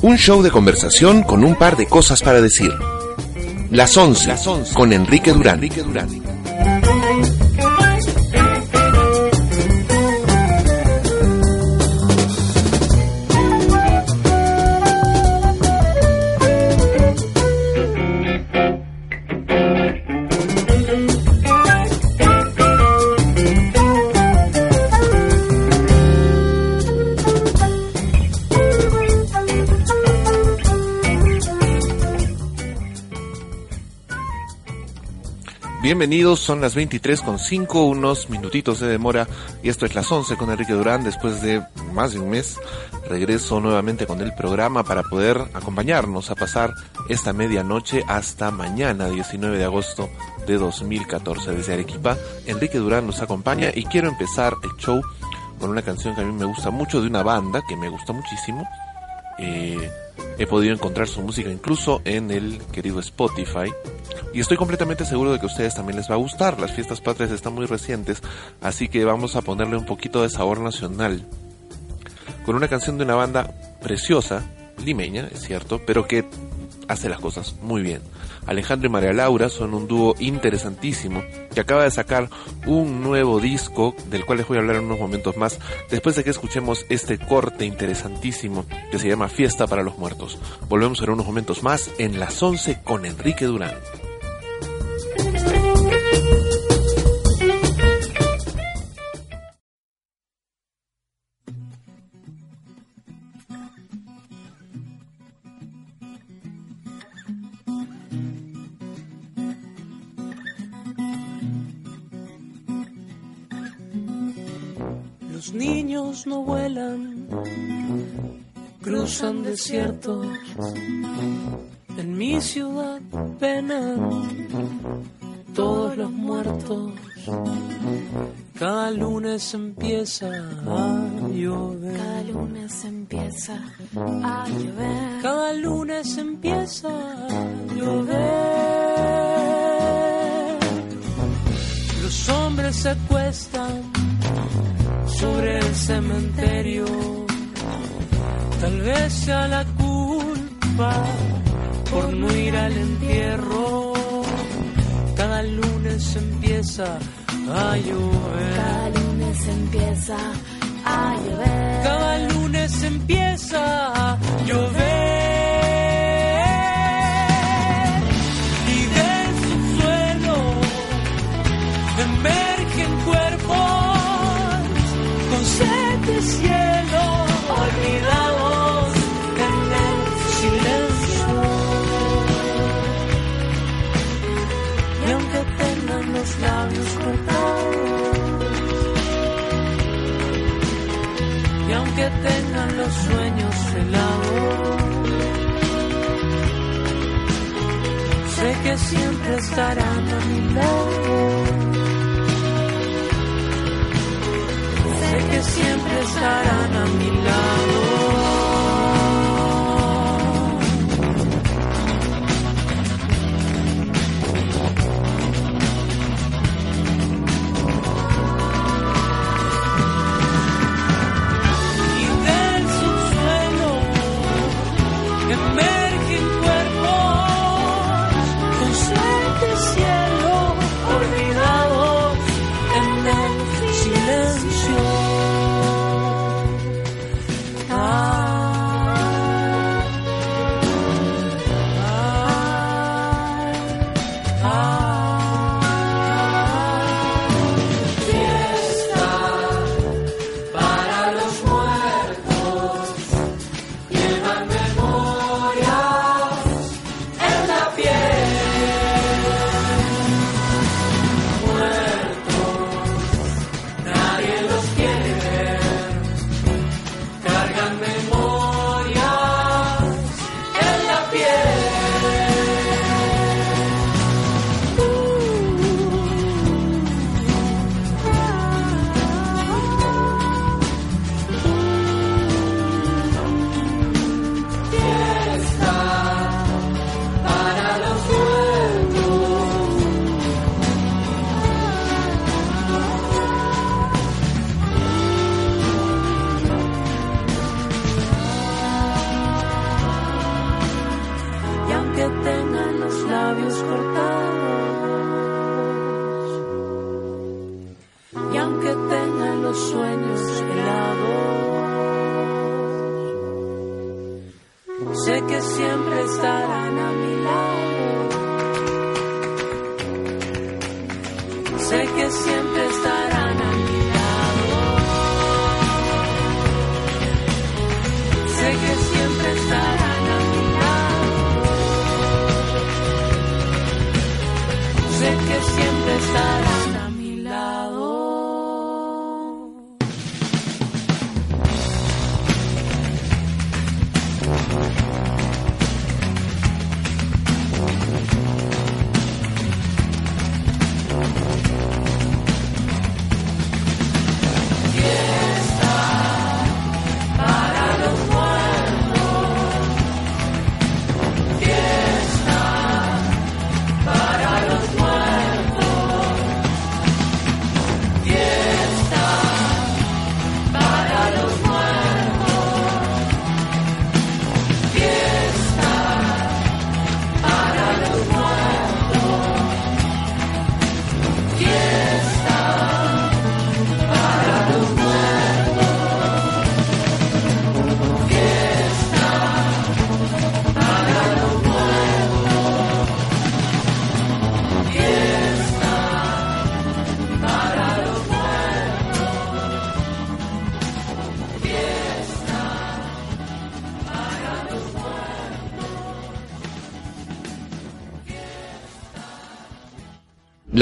Un show de conversación con un par de cosas para decir. Las 11, con Enrique Durán. Bienvenidos, son las 23 con 5, unos minutitos de demora y esto es las 11 con Enrique Durán. Después de más de un mes regreso nuevamente con el programa para poder acompañarnos a pasar esta medianoche hasta mañana 19 de agosto de 2014. Desde Arequipa, Enrique Durán nos acompaña y quiero empezar el show con una canción que a mí me gusta mucho de una banda que me gusta muchísimo. Eh, he podido encontrar su música incluso en el querido Spotify y estoy completamente seguro de que a ustedes también les va a gustar. Las fiestas patrias están muy recientes, así que vamos a ponerle un poquito de sabor nacional. Con una canción de una banda preciosa, limeña, es cierto, pero que hace las cosas muy bien. Alejandro y María Laura son un dúo interesantísimo que acaba de sacar un nuevo disco del cual les voy a hablar en unos momentos más después de que escuchemos este corte interesantísimo que se llama Fiesta para los Muertos. Volvemos en unos momentos más en las 11 con Enrique Durán. Niños no vuelan, cruzan desiertos. En mi ciudad penan todos los muertos. Cada lunes empieza a llover. Cada lunes empieza a llover. Cada lunes empieza a llover. Los hombres se acuestan sobre el cementerio. Tal vez sea la culpa por no ir al entierro. Cada lunes empieza a llover. Cada lunes empieza a llover. Cada lunes empieza a llover. Siempre estarán a mi lado. Que siempre estarán a mi lado.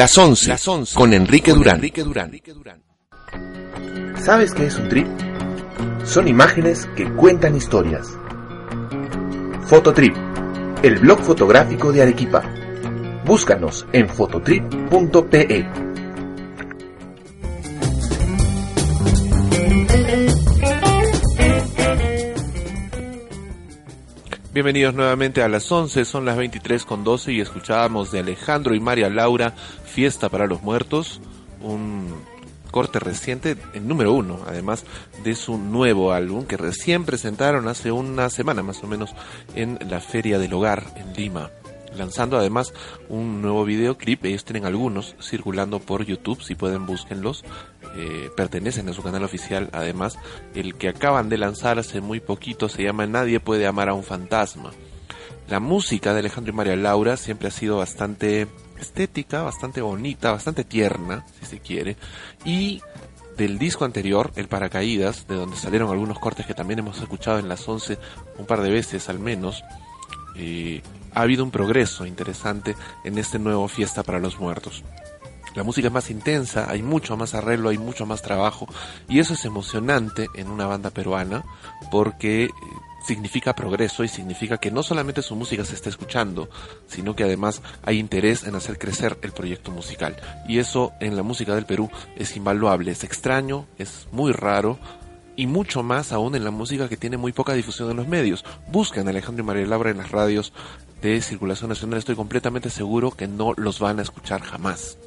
Las 11, con Enrique Durán. ¿Sabes qué es un trip? Son imágenes que cuentan historias. Fototrip, el blog fotográfico de Arequipa. Búscanos en fototrip.pe. Bienvenidos nuevamente a las 11, son las 23 con 12 y escuchábamos de Alejandro y María Laura Fiesta para los Muertos, un corte reciente, el número uno, además de su nuevo álbum que recién presentaron hace una semana más o menos en la Feria del Hogar en Lima. Lanzando además un nuevo videoclip, ellos tienen algunos circulando por YouTube, si pueden búsquenlos, eh, pertenecen a su canal oficial. Además, el que acaban de lanzar hace muy poquito se llama Nadie puede amar a un fantasma. La música de Alejandro y María Laura siempre ha sido bastante estética, bastante bonita, bastante tierna, si se quiere. Y del disco anterior, El Paracaídas, de donde salieron algunos cortes que también hemos escuchado en las 11 un par de veces al menos, eh, ha habido un progreso interesante en este nuevo Fiesta para los Muertos. La música es más intensa, hay mucho más arreglo, hay mucho más trabajo y eso es emocionante en una banda peruana porque eh, significa progreso y significa que no solamente su música se está escuchando, sino que además hay interés en hacer crecer el proyecto musical. Y eso en la música del Perú es invaluable, es extraño, es muy raro, y mucho más aún en la música que tiene muy poca difusión en los medios. Buscan a Alejandro y María Laura en las radios de circulación nacional, estoy completamente seguro que no los van a escuchar jamás.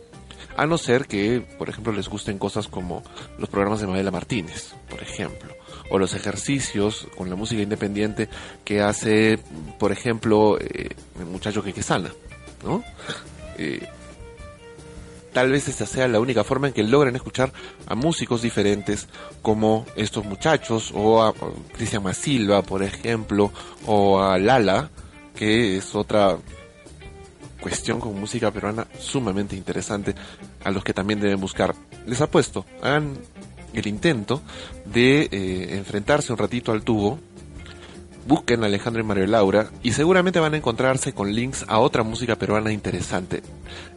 A no ser que, por ejemplo, les gusten cosas como los programas de Madela Martínez, por ejemplo, o los ejercicios con la música independiente que hace, por ejemplo, eh, el muchacho que sana, ¿no? Eh, tal vez esta sea la única forma en que logren escuchar a músicos diferentes como estos muchachos o a Cristian Masilva, por ejemplo, o a Lala, que es otra cuestión con música peruana sumamente interesante a los que también deben buscar. Les apuesto, hagan el intento de eh, enfrentarse un ratito al tubo, busquen a Alejandro y Mario Laura y seguramente van a encontrarse con links a otra música peruana interesante.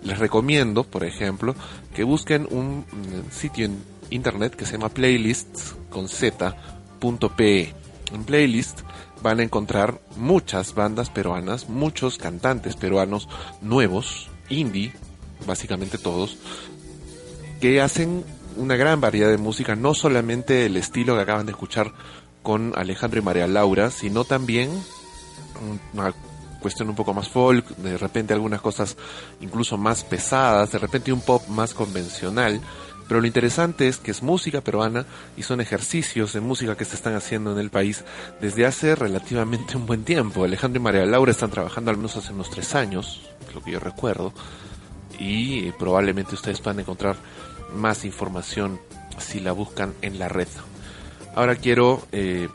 Les recomiendo, por ejemplo, que busquen un mm, sitio en internet que se llama playlists con z.pe. En playlist van a encontrar muchas bandas peruanas, muchos cantantes peruanos nuevos, indie, básicamente todos, que hacen una gran variedad de música, no solamente el estilo que acaban de escuchar con Alejandro y María Laura, sino también una cuestión un poco más folk, de repente algunas cosas incluso más pesadas, de repente un pop más convencional, pero lo interesante es que es música peruana y son ejercicios de música que se están haciendo en el país desde hace relativamente un buen tiempo. Alejandro y María Laura están trabajando al menos hace unos tres años, lo que yo recuerdo, y probablemente ustedes puedan encontrar más información si la buscan en la red. Ahora quiero eh,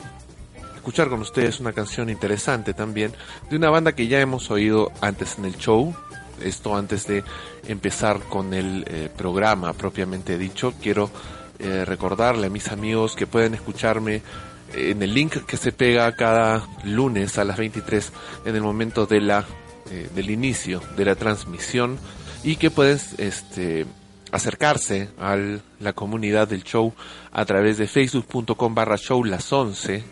escuchar con ustedes una canción interesante también de una banda que ya hemos oído antes en el show. Esto antes de empezar con el eh, programa propiamente dicho. Quiero eh, recordarle a mis amigos que pueden escucharme en el link que se pega cada lunes a las 23 en el momento de la eh, del inicio de la transmisión y que pueden este acercarse a la comunidad del show a través de facebook.com barra show las 11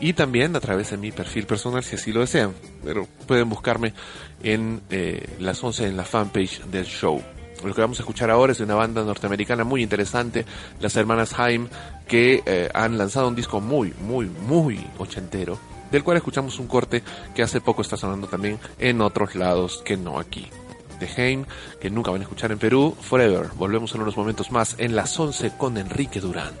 y también a través de mi perfil personal si así lo desean. Pero pueden buscarme en eh, las 11 en la fanpage del show. Lo que vamos a escuchar ahora es de una banda norteamericana muy interesante, las hermanas Haim, que eh, han lanzado un disco muy, muy, muy ochentero, del cual escuchamos un corte que hace poco está sonando también en otros lados que no aquí. De Haim, que nunca van a escuchar en Perú, Forever. Volvemos en unos momentos más en las 11 con Enrique Durán.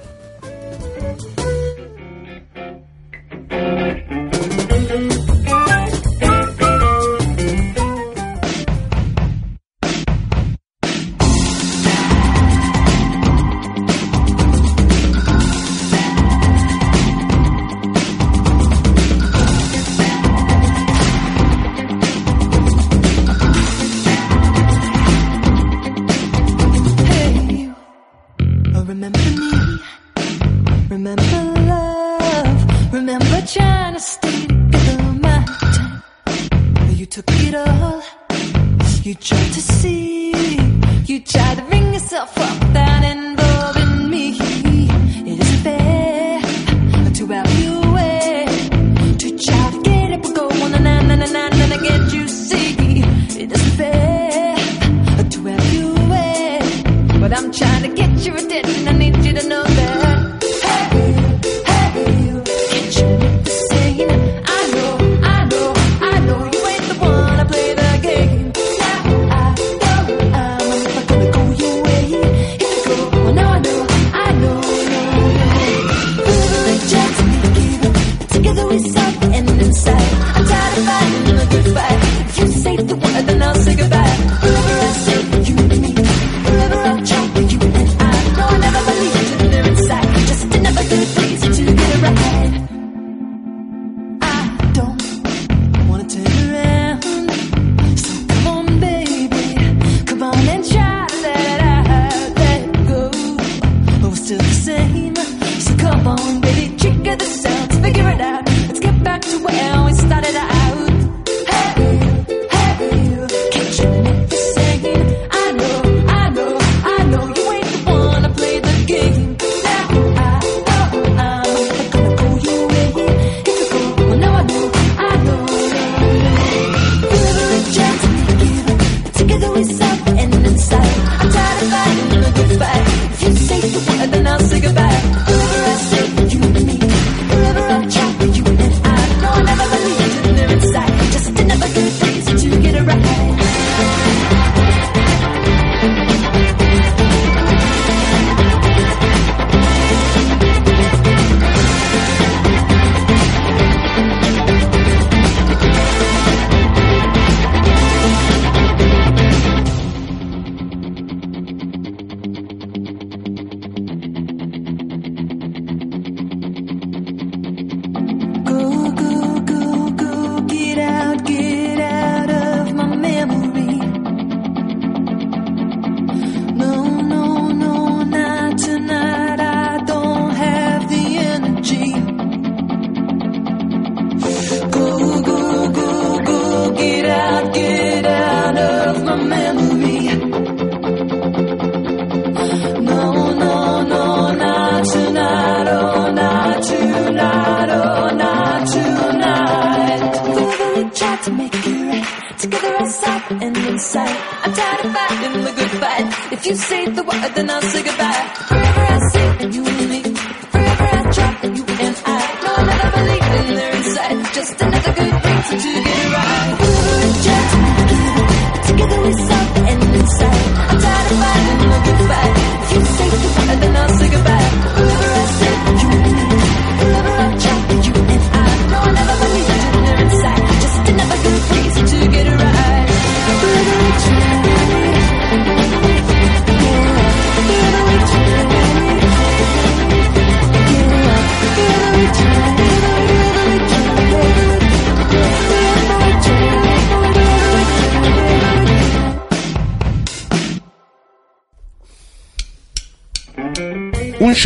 to wear.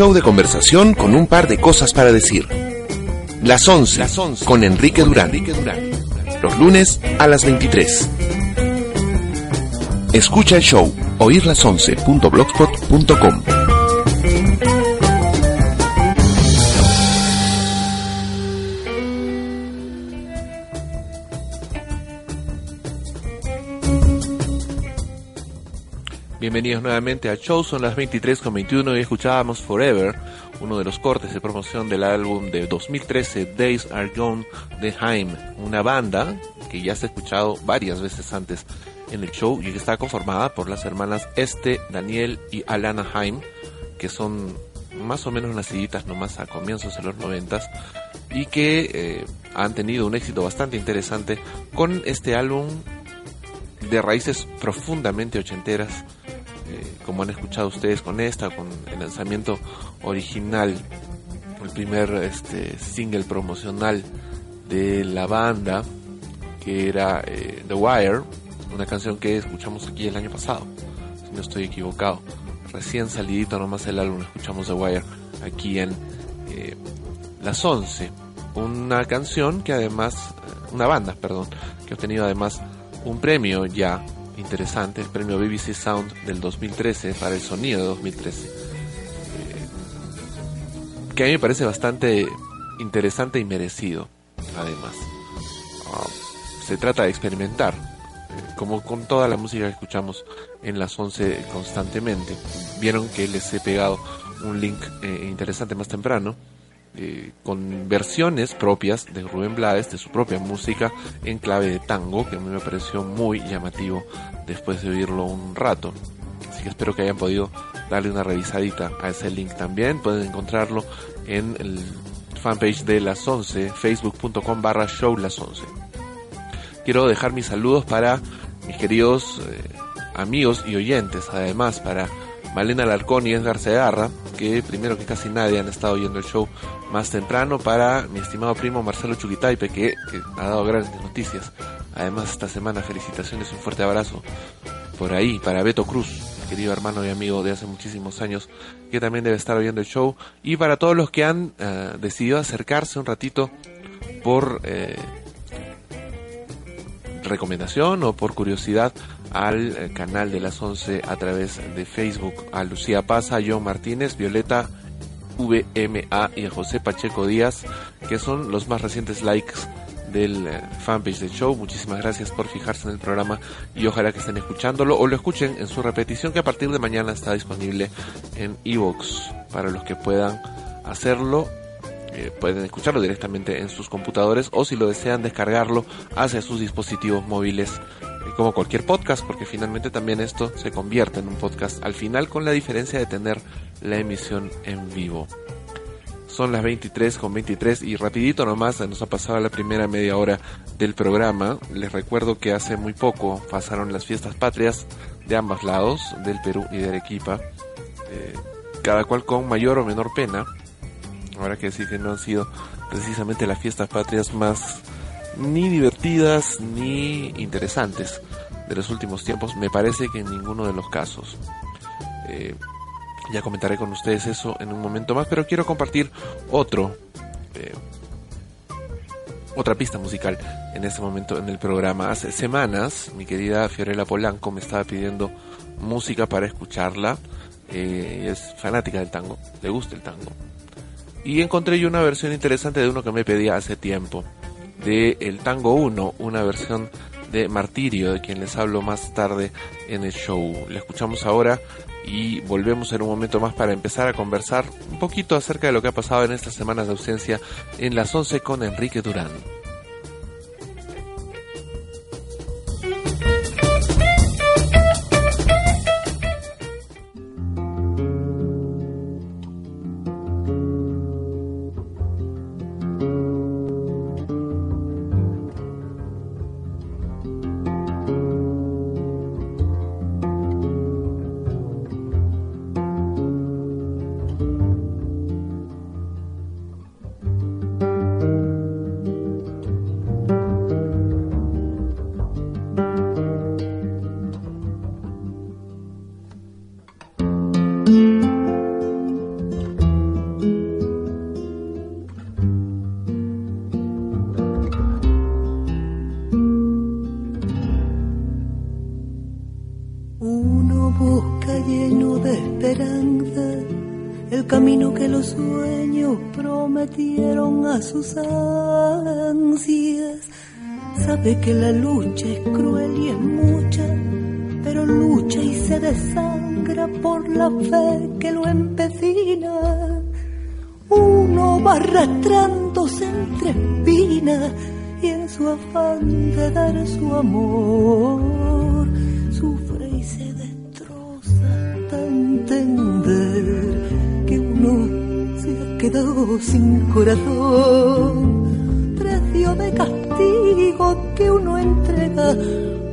Show de conversación con un par de cosas para decir. Las 11, con Enrique Durán. Los lunes a las 23. Escucha el show oírlas11.blogspot.com. Bienvenidos nuevamente a Show, son las 23.21 y escuchábamos Forever, uno de los cortes de promoción del álbum de 2013 Days Are Gone de Haim, una banda que ya se ha escuchado varias veces antes en el show y que está conformada por las hermanas Este, Daniel y Alana Haim, que son más o menos naciditas nomás a comienzos de los noventas y que eh, han tenido un éxito bastante interesante con este álbum de raíces profundamente ochenteras eh, como han escuchado ustedes con esta, con el lanzamiento original, el primer este, single promocional de la banda, que era eh, The Wire, una canción que escuchamos aquí el año pasado, si no estoy equivocado. Recién salidito nomás el álbum, escuchamos The Wire aquí en eh, Las 11. Una canción que además, una banda, perdón, que ha obtenido además un premio ya interesante, el premio BBC Sound del 2013 para el sonido de 2013. Eh, que a mí me parece bastante interesante y merecido, además. Ah, se trata de experimentar, eh, como con toda la música que escuchamos en las 11 constantemente. Vieron que les he pegado un link eh, interesante más temprano eh, con versiones propias de Rubén Blades, de su propia música en clave de tango, que a mí me pareció muy llamativo después de oírlo un rato. Así que espero que hayan podido darle una revisadita a ese link también. Pueden encontrarlo en el fanpage de las 11, facebook.com barra show las 11. Quiero dejar mis saludos para mis queridos eh, amigos y oyentes, además para Malena Larcón y Edgar Segarra, que primero que casi nadie han estado oyendo el show más temprano, para mi estimado primo Marcelo Chuquitaipe, que, ha dado grandes noticias. Además, esta semana felicitaciones, un fuerte abrazo por ahí, para Beto Cruz, querido hermano y amigo de hace muchísimos años, que también debe estar oyendo el show, y para todos los que han eh, decidido acercarse un ratito por eh, recomendación o por curiosidad al eh, canal de las 11 a través de Facebook, a Lucía Paza, John Martínez, Violeta VMA y a José Pacheco Díaz, que son los más recientes likes del eh, fanpage del show. Muchísimas gracias por fijarse en el programa y ojalá que estén escuchándolo o lo escuchen en su repetición que a partir de mañana está disponible en Evox para los que puedan hacerlo. Eh, pueden escucharlo directamente en sus computadores o si lo desean descargarlo hacia sus dispositivos móviles como cualquier podcast, porque finalmente también esto se convierte en un podcast al final con la diferencia de tener la emisión en vivo. Son las 23 con 23 y rapidito nomás nos ha pasado la primera media hora del programa. Les recuerdo que hace muy poco pasaron las fiestas patrias de ambos lados, del Perú y de Arequipa, eh, cada cual con mayor o menor pena. Ahora que decir que no han sido precisamente las fiestas patrias más ni divertidas ni interesantes de los últimos tiempos. Me parece que en ninguno de los casos. Eh, ya comentaré con ustedes eso en un momento más, pero quiero compartir otro, eh, otra pista musical en este momento en el programa. Hace semanas mi querida Fiorella Polanco me estaba pidiendo música para escucharla. Eh, es fanática del tango, le gusta el tango. Y encontré yo una versión interesante de uno que me pedía hace tiempo de El Tango 1, una versión de Martirio, de quien les hablo más tarde en el show. Le escuchamos ahora y volvemos en un momento más para empezar a conversar un poquito acerca de lo que ha pasado en estas semanas de ausencia en las 11 con Enrique Durán.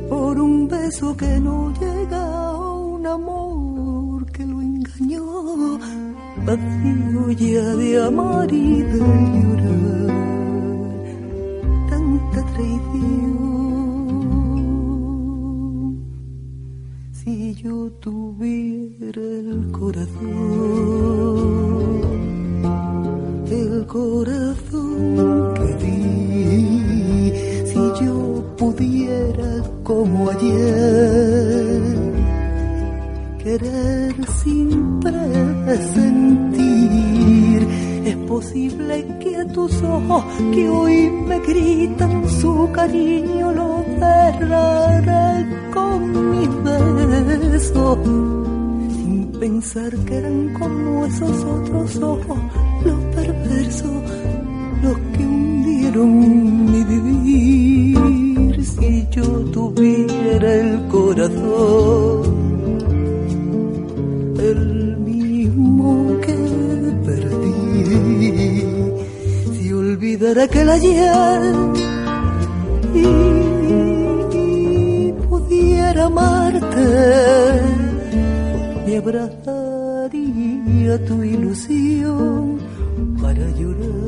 Por un beso que no llega a un amor que lo engañó, vacío ya de amar y de llorar traición. Si yo tuviera el corazón, el corazón ayer querer sin presentir es posible que tus ojos que hoy me gritan su cariño lo cerraré con mis besos. Sin pensar que eran como esos otros ojos, los perversos, los que hundieron mi vivir. Si yo tuviera el corazón, el mismo que si olvidara aquel ayer y, y pudiera amarte, me abrazaría tu ilusión para llorar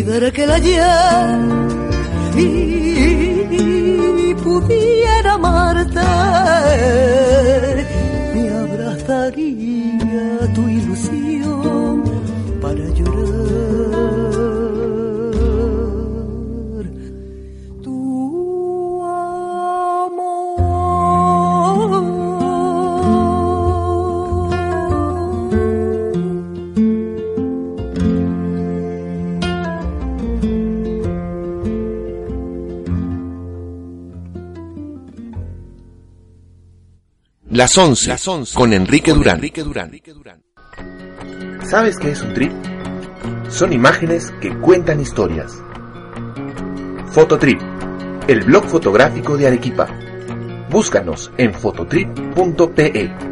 si olvidara aquel ayer y pudiera amarte, Las 11, Las 11, con Enrique con Durán. Enrique ¿Sabes qué es un trip? Son imágenes que cuentan historias. Fototrip, el blog fotográfico de Arequipa. Búscanos en fototrip.pe.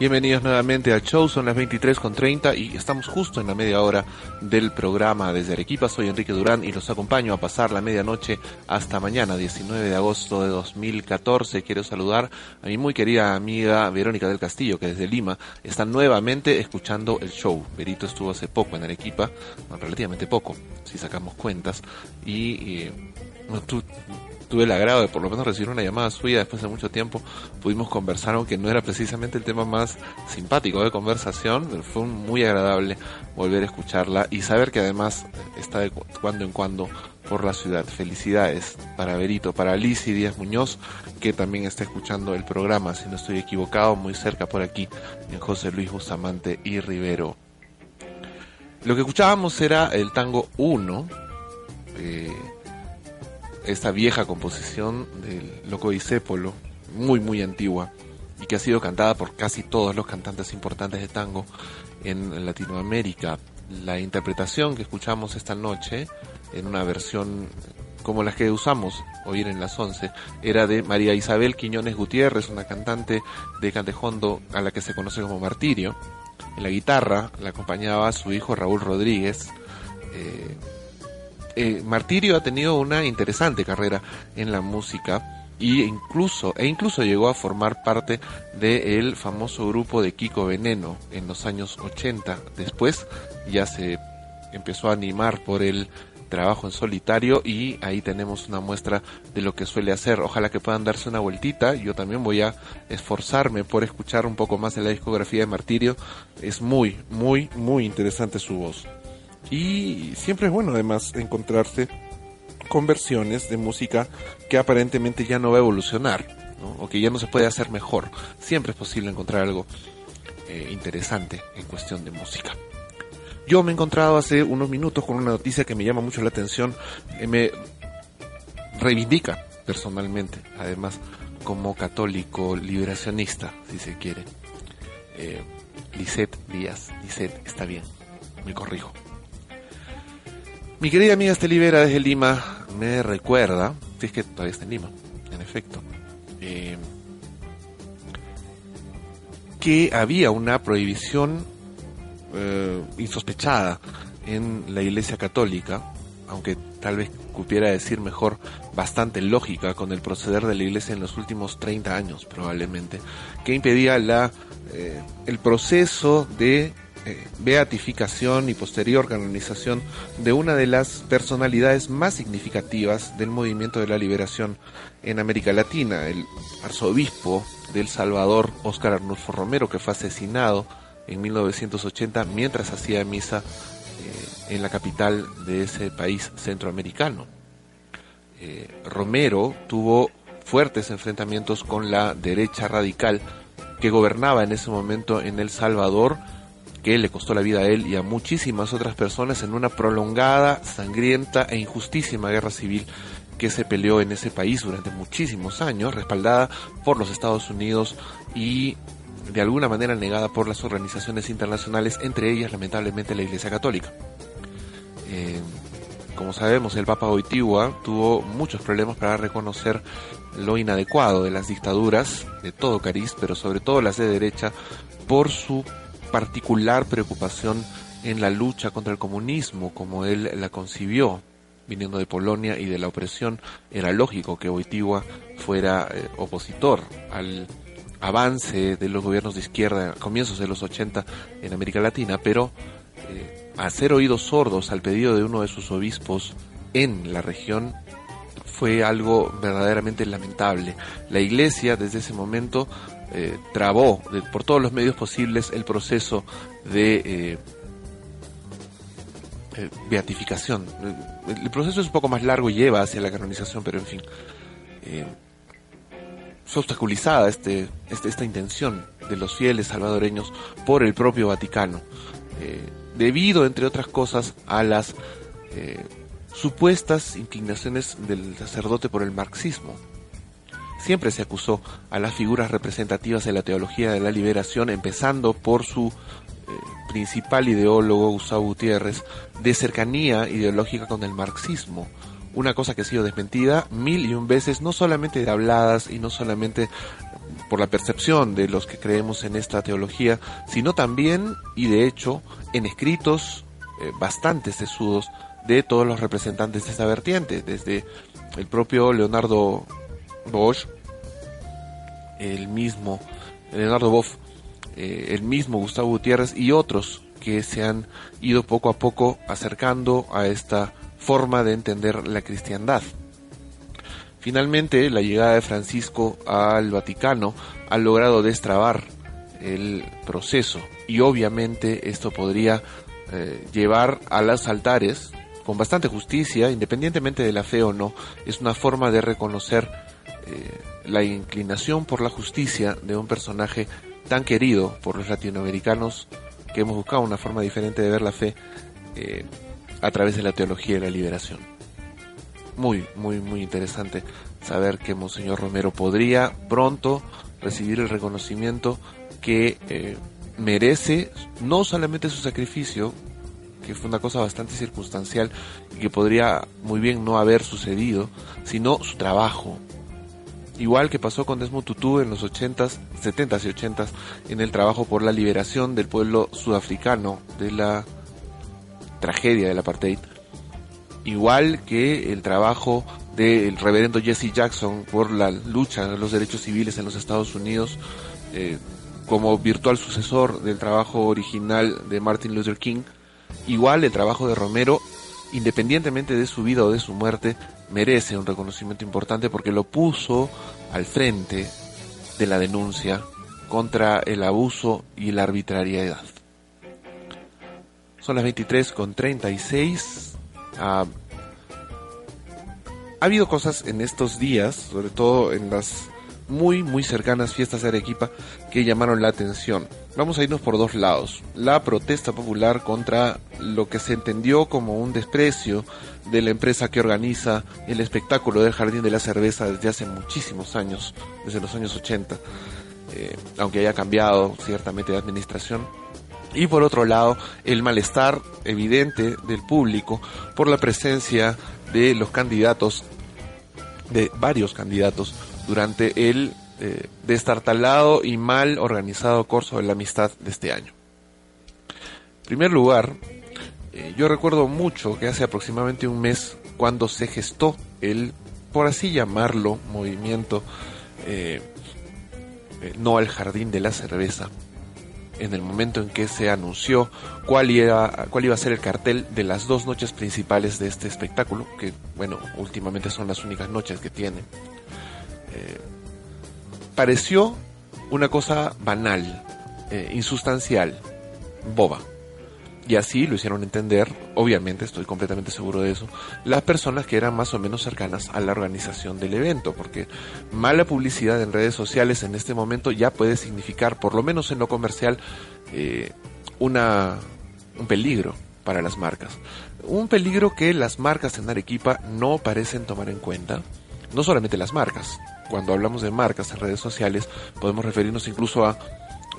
Bienvenidos nuevamente al show, son las 23.30 y estamos justo en la media hora del programa desde Arequipa. Soy Enrique Durán y los acompaño a pasar la medianoche hasta mañana, 19 de agosto de 2014. Quiero saludar a mi muy querida amiga Verónica del Castillo, que desde Lima está nuevamente escuchando el show. Verito estuvo hace poco en Arequipa, relativamente poco, si sacamos cuentas, y... eh, tú tuve el agrado de por lo menos recibir una llamada suya después de mucho tiempo. Pudimos conversar, aunque no era precisamente el tema más simpático de conversación, pero fue muy agradable volver a escucharla y saber que además está de cuando en cuando por la ciudad. Felicidades para Berito, para Alicia Díaz Muñoz, que también está escuchando el programa, si no estoy equivocado, muy cerca por aquí, en José Luis Bustamante y Rivero. Lo que escuchábamos era el tango 1, eh, esta vieja composición del Loco Disépolo, muy muy antigua, y que ha sido cantada por casi todos los cantantes importantes de tango en Latinoamérica. La interpretación que escuchamos esta noche, en una versión como las que usamos oír en las 11, era de María Isabel Quiñones Gutiérrez, una cantante de Cantejondo a la que se conoce como Martirio. En la guitarra la acompañaba su hijo Raúl Rodríguez. Eh, eh, Martirio ha tenido una interesante carrera en la música y incluso e incluso llegó a formar parte del famoso grupo de Kiko Veneno en los años 80. Después ya se empezó a animar por el trabajo en solitario y ahí tenemos una muestra de lo que suele hacer. Ojalá que puedan darse una vueltita. Yo también voy a esforzarme por escuchar un poco más de la discografía de Martirio. Es muy, muy, muy interesante su voz. Y siempre es bueno además encontrarse con versiones de música que aparentemente ya no va a evolucionar, o que ya no se puede hacer mejor. Siempre es posible encontrar algo eh, interesante en cuestión de música. Yo me he encontrado hace unos minutos con una noticia que me llama mucho la atención, eh, me reivindica personalmente, además como católico liberacionista, si se quiere. Eh, Lisette Díaz, Lisette, está bien, me corrijo. Mi querida amiga Estelibera desde Lima me recuerda, si es que todavía está en Lima, en efecto, eh, que había una prohibición eh, insospechada en la Iglesia Católica, aunque tal vez cupiera decir mejor bastante lógica con el proceder de la Iglesia en los últimos 30 años probablemente, que impedía la, eh, el proceso de beatificación y posterior canonización de una de las personalidades más significativas del movimiento de la liberación en América Latina, el arzobispo del Salvador, Óscar Arnulfo Romero, que fue asesinado en 1980 mientras hacía misa eh, en la capital de ese país centroamericano. Eh, Romero tuvo fuertes enfrentamientos con la derecha radical que gobernaba en ese momento en El Salvador, que le costó la vida a él y a muchísimas otras personas en una prolongada, sangrienta e injustísima guerra civil que se peleó en ese país durante muchísimos años, respaldada por los Estados Unidos y de alguna manera negada por las organizaciones internacionales, entre ellas lamentablemente la Iglesia Católica. Eh, como sabemos, el Papa Oitigua tuvo muchos problemas para reconocer lo inadecuado de las dictaduras de todo cariz, pero sobre todo las de derecha, por su particular preocupación en la lucha contra el comunismo, como él la concibió, viniendo de Polonia y de la opresión, era lógico que Wojtyła fuera eh, opositor al avance de los gobiernos de izquierda a comienzos de los 80 en América Latina, pero eh, hacer oídos sordos al pedido de uno de sus obispos en la región fue algo verdaderamente lamentable. La iglesia desde ese momento eh, trabó por todos los medios posibles el proceso de eh, eh, beatificación. El, proceso es un poco más largo y lleva hacia la canonización, pero en fin. fue obstaculizada este, este, esta intención de los fieles salvadoreños por el propio Vaticano, debido, entre otras cosas, a las supuestas inclinaciones del sacerdote por el marxismo. Siempre se acusó a las figuras representativas de la teología de la liberación, empezando por su eh, principal ideólogo, Gustavo Gutiérrez, de cercanía ideológica con el marxismo. Una cosa que ha sido desmentida mil y un veces, no solamente de habladas y no solamente por la percepción de los que creemos en esta teología, sino también, y de hecho, en escritos eh, bastante sesudos de todos los representantes de esta vertiente, desde el propio Leonardo Bosch, el mismo Leonardo Boff, eh, el mismo Gustavo Gutiérrez y otros que se han ido poco a poco acercando a esta forma de entender la cristiandad. Finalmente, la llegada de Francisco al Vaticano ha logrado destrabar el proceso y obviamente esto podría eh, llevar a los altares con bastante justicia, independientemente de la fe o no, es una forma de reconocer eh, la inclinación por la justicia de un personaje tan querido por los latinoamericanos que hemos buscado una forma diferente de ver la fe eh, a través de la teología de la liberación. Muy, muy, muy interesante saber que Monseñor Romero podría pronto recibir el reconocimiento que eh, merece no solamente su sacrificio, que fue una cosa bastante circunstancial y que podría muy bien no haber sucedido, sino su trabajo. Igual que pasó con Desmond Tutu en los 80s, 70s y 80s en el trabajo por la liberación del pueblo sudafricano de la tragedia del apartheid. Igual que el trabajo del reverendo Jesse Jackson por la lucha de los derechos civiles en los Estados Unidos, eh, como virtual sucesor del trabajo original de Martin Luther King, igual el trabajo de Romero, independientemente de su vida o de su muerte, merece un reconocimiento importante porque lo puso al frente de la denuncia contra el abuso y la arbitrariedad. Son las 23 con 36. Ah, ha habido cosas en estos días, sobre todo en las muy, muy cercanas fiestas de Arequipa que llamaron la atención. Vamos a irnos por dos lados. La protesta popular contra lo que se entendió como un desprecio de la empresa que organiza el espectáculo del Jardín de la Cerveza desde hace muchísimos años, desde los años 80, eh, aunque haya cambiado ciertamente de administración. Y por otro lado, el malestar evidente del público por la presencia de los candidatos, de varios candidatos durante el eh, destartalado y mal organizado curso de la amistad de este año. En primer lugar, eh, yo recuerdo mucho que hace aproximadamente un mes cuando se gestó el, por así llamarlo, movimiento eh, no al jardín de la cerveza, en el momento en que se anunció cuál iba, cuál iba a ser el cartel de las dos noches principales de este espectáculo, que bueno, últimamente son las únicas noches que tiene. Eh, pareció una cosa banal, eh, insustancial, boba. Y así lo hicieron entender, obviamente estoy completamente seguro de eso, las personas que eran más o menos cercanas a la organización del evento, porque mala publicidad en redes sociales en este momento ya puede significar, por lo menos en lo comercial, eh, una, un peligro para las marcas. Un peligro que las marcas en Arequipa no parecen tomar en cuenta, no solamente las marcas, cuando hablamos de marcas en redes sociales, podemos referirnos incluso a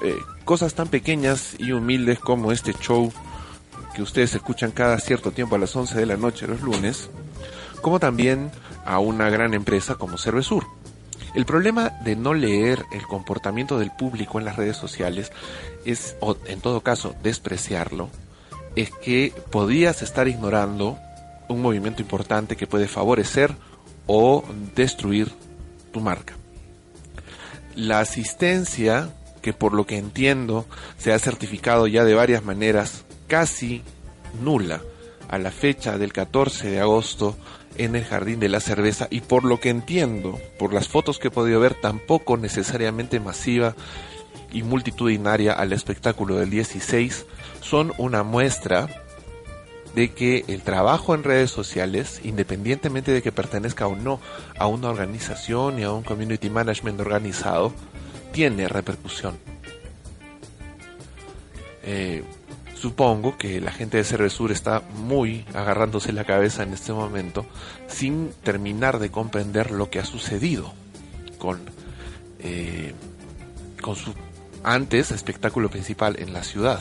eh, cosas tan pequeñas y humildes como este show que ustedes escuchan cada cierto tiempo a las 11 de la noche los lunes, como también a una gran empresa como Cervesur. El problema de no leer el comportamiento del público en las redes sociales es, o en todo caso, despreciarlo, es que podrías estar ignorando un movimiento importante que puede favorecer o destruir tu marca. La asistencia, que por lo que entiendo se ha certificado ya de varias maneras, casi nula a la fecha del 14 de agosto en el Jardín de la Cerveza y por lo que entiendo, por las fotos que he podido ver, tampoco necesariamente masiva y multitudinaria al espectáculo del 16, son una muestra de que el trabajo en redes sociales, independientemente de que pertenezca o no a una organización y a un community management organizado, tiene repercusión. Eh, supongo que la gente de Cervesur está muy agarrándose la cabeza en este momento sin terminar de comprender lo que ha sucedido con, eh, con su antes espectáculo principal en la ciudad.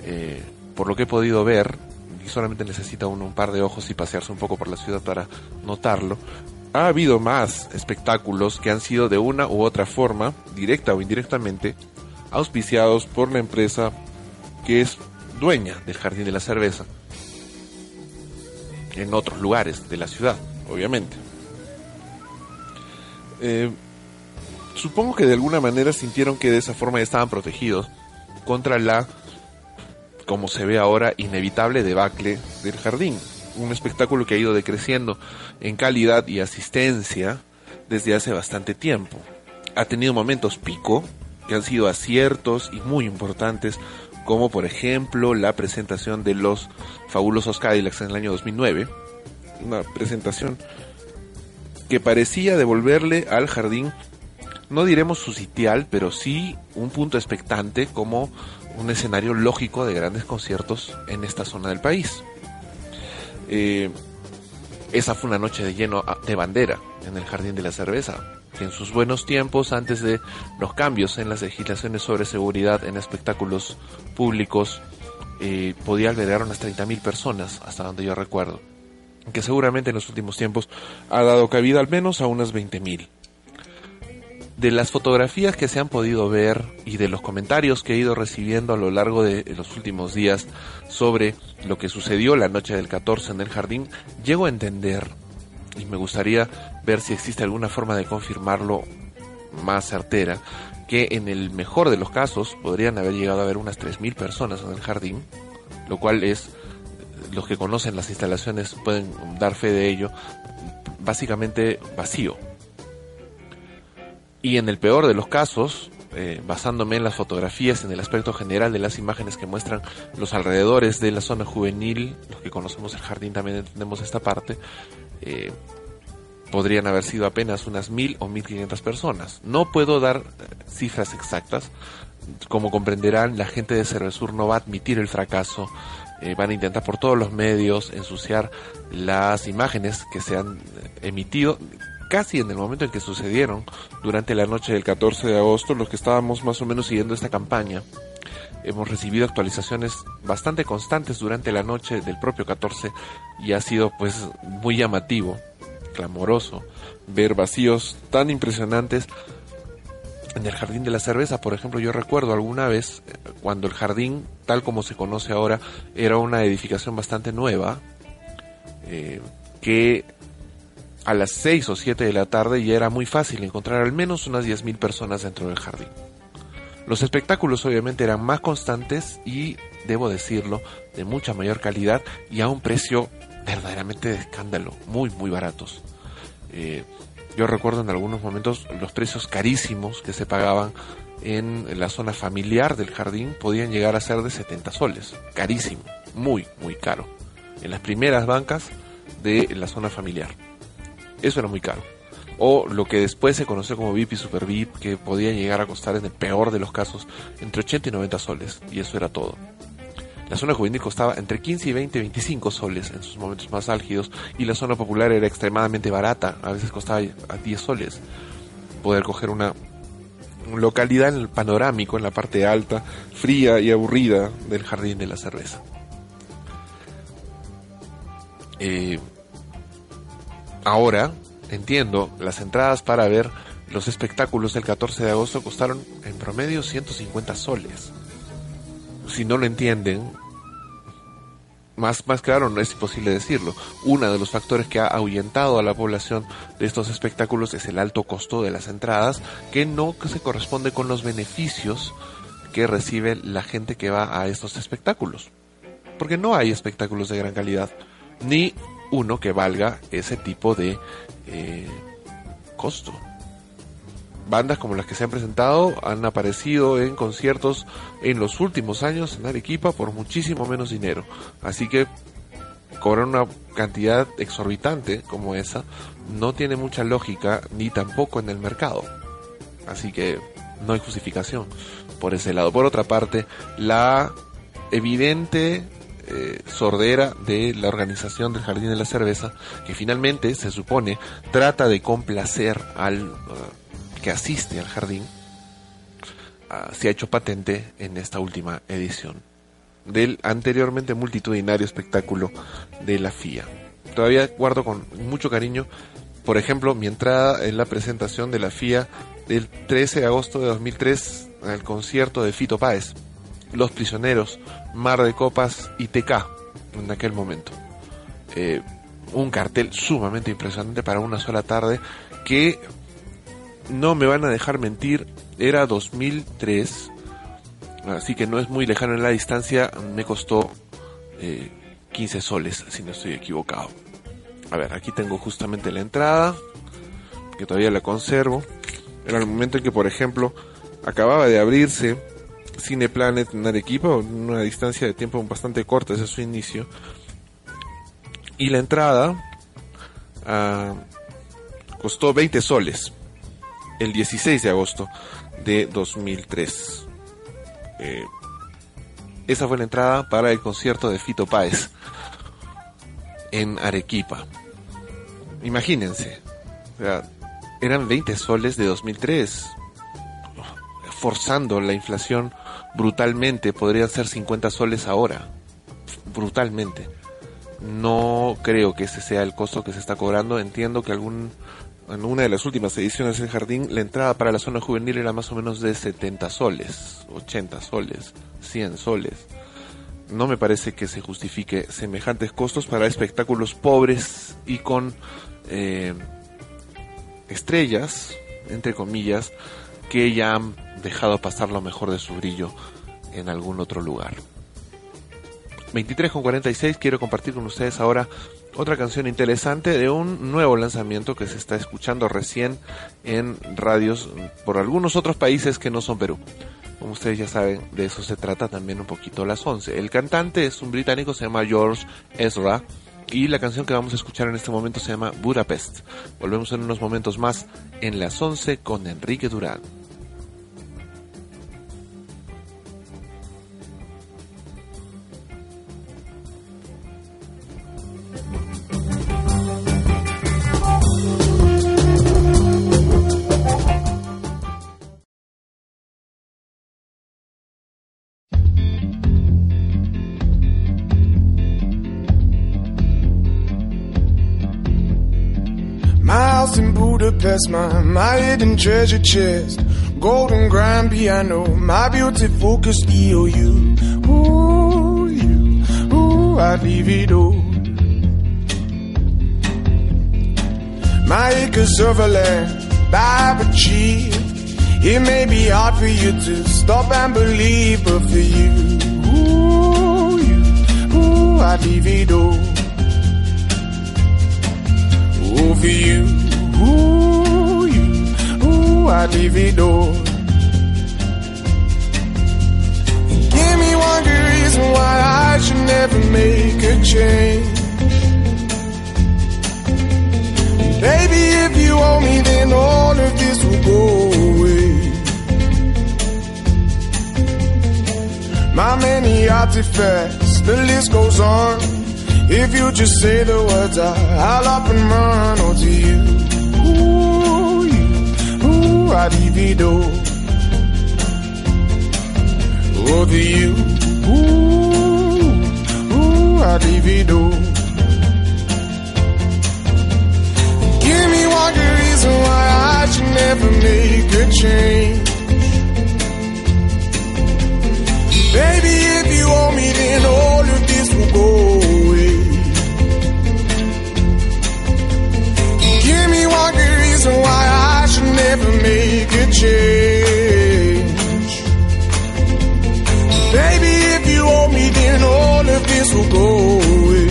Eh, por lo que he podido ver, y solamente necesita uno un par de ojos y pasearse un poco por la ciudad para notarlo, ha habido más espectáculos que han sido de una u otra forma, directa o indirectamente, auspiciados por la empresa que es dueña del Jardín de la Cerveza, en otros lugares de la ciudad, obviamente. Eh, supongo que de alguna manera sintieron que de esa forma estaban protegidos contra la como se ve ahora, inevitable debacle del jardín. un espectáculo que ha ido decreciendo en calidad y asistencia desde hace bastante tiempo. Ha tenido momentos pico que han sido aciertos y muy importantes, como por ejemplo la presentación de los fabulosos Cadillacs en el año 2009, una presentación que parecía devolverle al jardín, no diremos su sitial, pero sí un punto expectante como un escenario lógico de grandes conciertos en esta zona del país. Eh, esa fue una noche de lleno de bandera en el Jardín de la Cerveza, que en sus buenos tiempos, antes de los cambios en las legislaciones sobre seguridad en espectáculos públicos, eh, podía albergar unas 30.000 personas, hasta donde yo recuerdo, que seguramente en los últimos tiempos ha dado cabida al menos a unas 20.000 de las fotografías que se han podido ver y de los comentarios que he ido recibiendo a lo largo de los últimos días sobre lo que sucedió la noche del 14 en el jardín, llego a entender y me gustaría ver si existe alguna forma de confirmarlo más certera, que en el mejor de los casos podrían haber llegado a haber unas 3.000 personas en el jardín, lo cual es, los que conocen las instalaciones pueden dar fe de ello, básicamente vacío y en el peor de los casos, eh, basándome en las fotografías, en el aspecto general de las imágenes que muestran los alrededores de la zona juvenil, los que conocemos el jardín también entendemos esta parte, eh, podrían haber sido apenas unas mil o mil quinientas personas. No puedo dar eh, cifras exactas. Como comprenderán, la gente de Cervesur no va a admitir el fracaso. van a intentar por todos los medios ensuciar las imágenes que se han emitido casi en el momento en que sucedieron, durante la noche del 14 de agosto, los que estábamos más o menos siguiendo esta campaña, hemos recibido actualizaciones bastante constantes durante la noche del propio 14 y ha sido pues muy llamativo, clamoroso, ver vacíos tan impresionantes en el jardín de la cerveza, por ejemplo, yo recuerdo alguna vez eh, cuando el jardín, tal como se conoce ahora, era una edificación bastante nueva, eh, que a las 6 o 7 de la tarde ya era muy fácil encontrar al menos unas 10.000 personas dentro del jardín. Los espectáculos obviamente eran más constantes y, debo decirlo, de mucha mayor calidad y a un precio verdaderamente de escándalo, muy, muy baratos. Eh, yo recuerdo en algunos momentos los precios carísimos que se pagaban en la zona familiar del jardín podían llegar a ser de 70 soles. Carísimo, muy, muy caro. En las primeras bancas de la zona familiar. Eso era muy caro. O lo que después se conoció como VIP y Super VIP, que podía llegar a costar en el peor de los casos entre 80 y 90 soles. Y eso era todo. La zona juvenil costaba entre 15 y 20, 25 soles en sus momentos más álgidos y la zona popular era extremadamente barata, a veces costaba a 10 soles. Poder coger una localidad en el panorámico, en la parte alta, fría y aburrida del jardín de la cerveza. Eh, Ahora, entiendo, las entradas para ver los espectáculos del 14 de agosto costaron en promedio 150 soles. Si no lo entienden, más, más claro no es imposible decirlo. Uno de los factores que ha ahuyentado a la población de estos espectáculos es el alto costo de las entradas, que no se corresponde con los beneficios que recibe la gente que va a estos espectáculos. Porque no hay espectáculos de gran calidad, ni uno que valga ese tipo de eh, costo. Bandas como las que se han presentado han aparecido en conciertos en los últimos años en Arequipa por muchísimo menos dinero. Así que cobrar una cantidad exorbitante como esa no tiene mucha lógica ni tampoco en el mercado. Así que no hay justificación por ese lado. Por otra parte, la evidente eh, sordera de la organización del Jardín de la Cerveza, que finalmente se supone trata de complacer al uh, que asiste al jardín, uh, se ha hecho patente en esta última edición del anteriormente multitudinario espectáculo de la FIA. Todavía guardo con mucho cariño, por ejemplo, mi entrada en la presentación de la FIA del 13 de agosto de 2003 al concierto de Fito Páez los Prisioneros, Mar de Copas y TK en aquel momento. Eh, un cartel sumamente impresionante para una sola tarde que no me van a dejar mentir, era 2003, así que no es muy lejano en la distancia, me costó eh, 15 soles, si no estoy equivocado. A ver, aquí tengo justamente la entrada, que todavía la conservo. Era el momento en que, por ejemplo, acababa de abrirse Cineplanet en Arequipa, una distancia de tiempo bastante corta desde su inicio. Y la entrada ah, costó 20 soles el 16 de agosto de 2003. Eh, esa fue la entrada para el concierto de Fito Páez en Arequipa. Imagínense, eran 20 soles de 2003, forzando la inflación brutalmente, podrían ser 50 soles ahora, brutalmente. No creo que ese sea el costo que se está cobrando, entiendo que algún en una de las últimas ediciones del jardín, la entrada para la zona juvenil era más o menos de 70 soles, 80 soles, 100 soles. No me parece que se justifique semejantes costos para espectáculos pobres y con eh, estrellas, entre comillas, que ya dejado pasar lo mejor de su brillo en algún otro lugar. 23 con 46 quiero compartir con ustedes ahora otra canción interesante de un nuevo lanzamiento que se está escuchando recién en radios por algunos otros países que no son Perú. Como ustedes ya saben, de eso se trata también un poquito las 11. El cantante es un británico, se llama George Ezra. Y la canción que vamos a escuchar en este momento se llama Budapest. Volvemos en unos momentos más en las 11 con Enrique Durán. Budapest, my, my hidden treasure chest, golden grand piano, my beauty focused EOU. Ooh, you, ooh, I'd leave it all. My acres of land I've achieved. It may be hard for you to stop and believe, but for you, ooh, you, ooh, I'd leave it all. Ooh, for you. Ooh, you, ooh, I divido. Give me one good reason why I should never make a change. Baby, if you owe me, then all of this will go away. My many artifacts, the list goes on. If you just say the words, I, I'll up and run. Oh, to you. Ooh, you, ooh, I divido. Over you, ooh, ooh, I divido. Give me one good reason why I should never make a change. Baby, if you owe me, then all of this will go away. Give me one good reason why I should never make a change. Baby, if you owe me, then all of this will go away.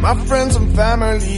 My friends and family,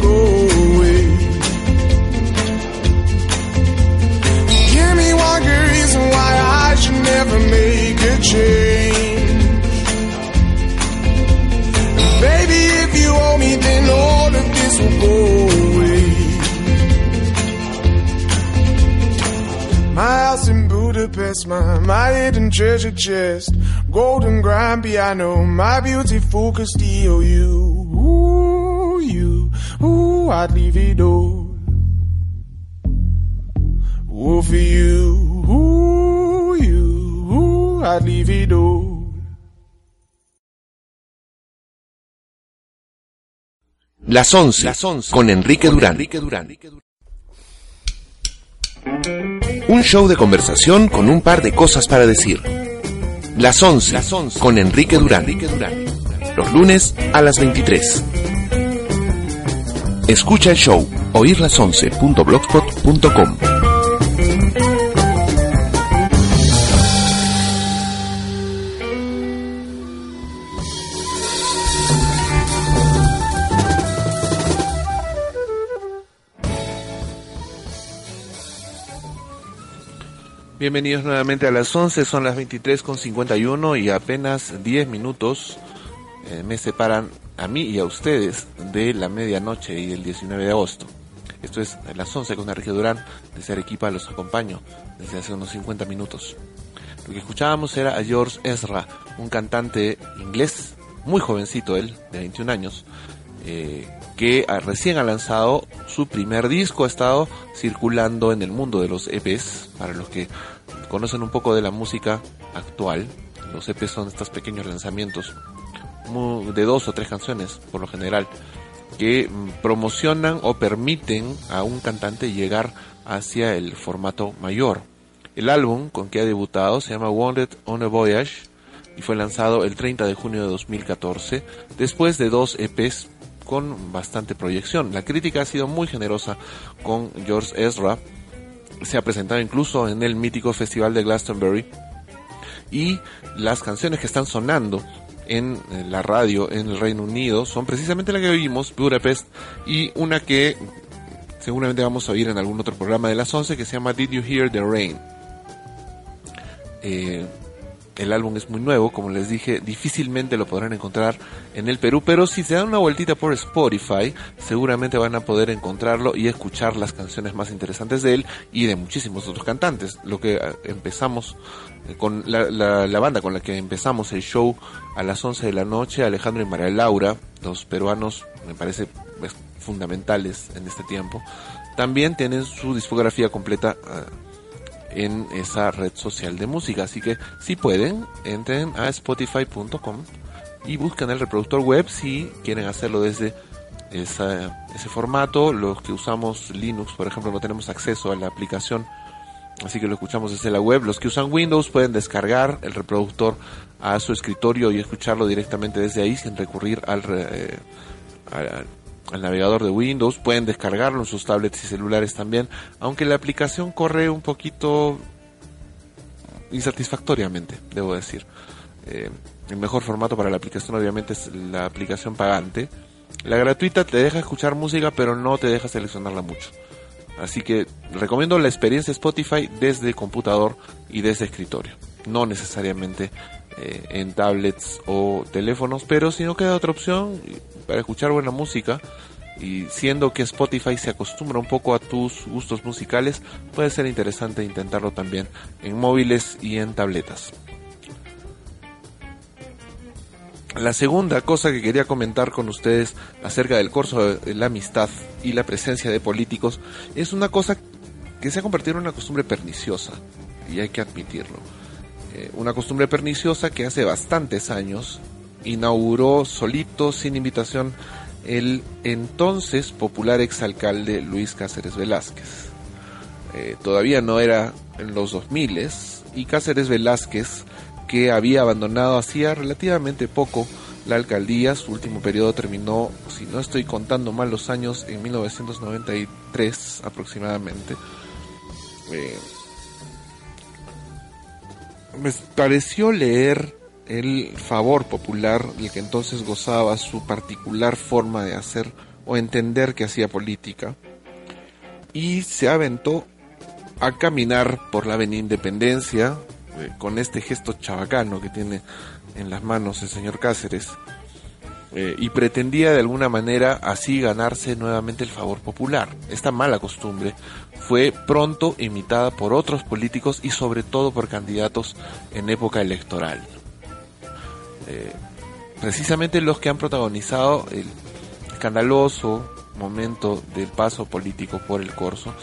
Go away. Give me one good reason why I should never make a change. Baby, if you me, then all of this will go away. My house in Budapest, my, my hidden treasure chest, golden grand piano, my beautiful Castillo, you, ooh, I'd leave it all. Ooh, for you, ooh, you, ooh, I'd leave it all. Las 11, con Enrique Durán. Un show de conversación con un par de cosas para decir. Las 11, con Enrique Durán. Los lunes a las 23. Escucha el show oírlas11.blogspot.com. Bienvenidos nuevamente a las 11, son las 23 con 51 y apenas 10 minutos eh, me separan a mí y a ustedes de la medianoche y el 19 de agosto. Esto es a las 11 con Enrique Durán, desde Arequipa los acompaño desde hace unos 50 minutos. Lo que escuchábamos era a George Ezra, un cantante inglés, muy jovencito él, de 21 años, eh, que recién ha lanzado su primer disco, ha estado circulando en el mundo de los EPs, para los que conocen un poco de la música actual. Los EPs son estos pequeños lanzamientos de dos o tres canciones, por lo general, que promocionan o permiten a un cantante llegar hacia el formato mayor. El álbum con que ha debutado se llama Wanted on a Voyage y fue lanzado el 30 de junio de 2014, después de dos EPs con bastante proyección. La crítica ha sido muy generosa con George Ezra. Se ha presentado incluso en el mítico festival de Glastonbury. Y las canciones que están sonando en la radio en el Reino Unido son precisamente la que oímos, Budapest, y una que seguramente vamos a oír en algún otro programa de las 11 que se llama Did You Hear the Rain? Eh, el álbum es muy nuevo, como les dije, difícilmente lo podrán encontrar en el Perú, pero si se dan una vueltita por Spotify, seguramente van a poder encontrarlo y escuchar las canciones más interesantes de él y de muchísimos otros cantantes. Lo que eh, empezamos eh, con la, la, banda con la que empezamos el show a las 11 de la noche, Alejandro y María Laura, dos peruanos, me parece pues, fundamentales en este tiempo, también tienen su discografía completa. Uh, en esa red social de música. Así que si pueden, entren a spotify.com y busquen el reproductor web si quieren hacerlo desde ese formato. Los que usamos Linux, por ejemplo, no tenemos acceso a la aplicación, así que lo escuchamos desde la web. Los que usan Windows pueden descargar el reproductor a su escritorio y escucharlo directamente desde ahí sin recurrir al, eh, al navegador de Windows, pueden descargarlo en sus tablets y celulares también, aunque la aplicación corre un poquito insatisfactoriamente, debo decir. Eh, el mejor formato para la aplicación obviamente es la aplicación pagante. La gratuita te deja escuchar música, pero no te deja seleccionarla mucho. Así que recomiendo la experiencia Spotify desde computador y desde escritorio. No necesariamente eh, en tablets o teléfonos, pero si no queda otra opción para escuchar buena música, y siendo que Spotify se acostumbra un poco a tus gustos musicales, puede ser interesante intentarlo también en móviles y en tabletas. La segunda cosa que quería comentar con ustedes acerca del curso de la amistad y la presencia de políticos es una cosa que se ha convertido en una costumbre perniciosa y hay que admitirlo. Eh, una costumbre perniciosa que hace bastantes años inauguró solito, sin invitación, el entonces popular exalcalde Luis Cáceres Velázquez. Eh, todavía no era en los 2000 y Cáceres Velázquez, que había abandonado hacía relativamente poco la alcaldía, su último periodo terminó, si no estoy contando mal los años, en 1993 aproximadamente. Eh, me pareció leer el favor popular del que entonces gozaba su particular forma de hacer o entender que hacía política y se aventó a caminar por la avenida Independencia eh, con este gesto chabacano que tiene en las manos el señor Cáceres eh, y pretendía de alguna manera así ganarse nuevamente el favor popular. Esta mala costumbre fue pronto imitada por otros políticos y sobre todo por candidatos en época electoral. Eh, precisamente los que han protagonizado el escandaloso momento del paso político por el corso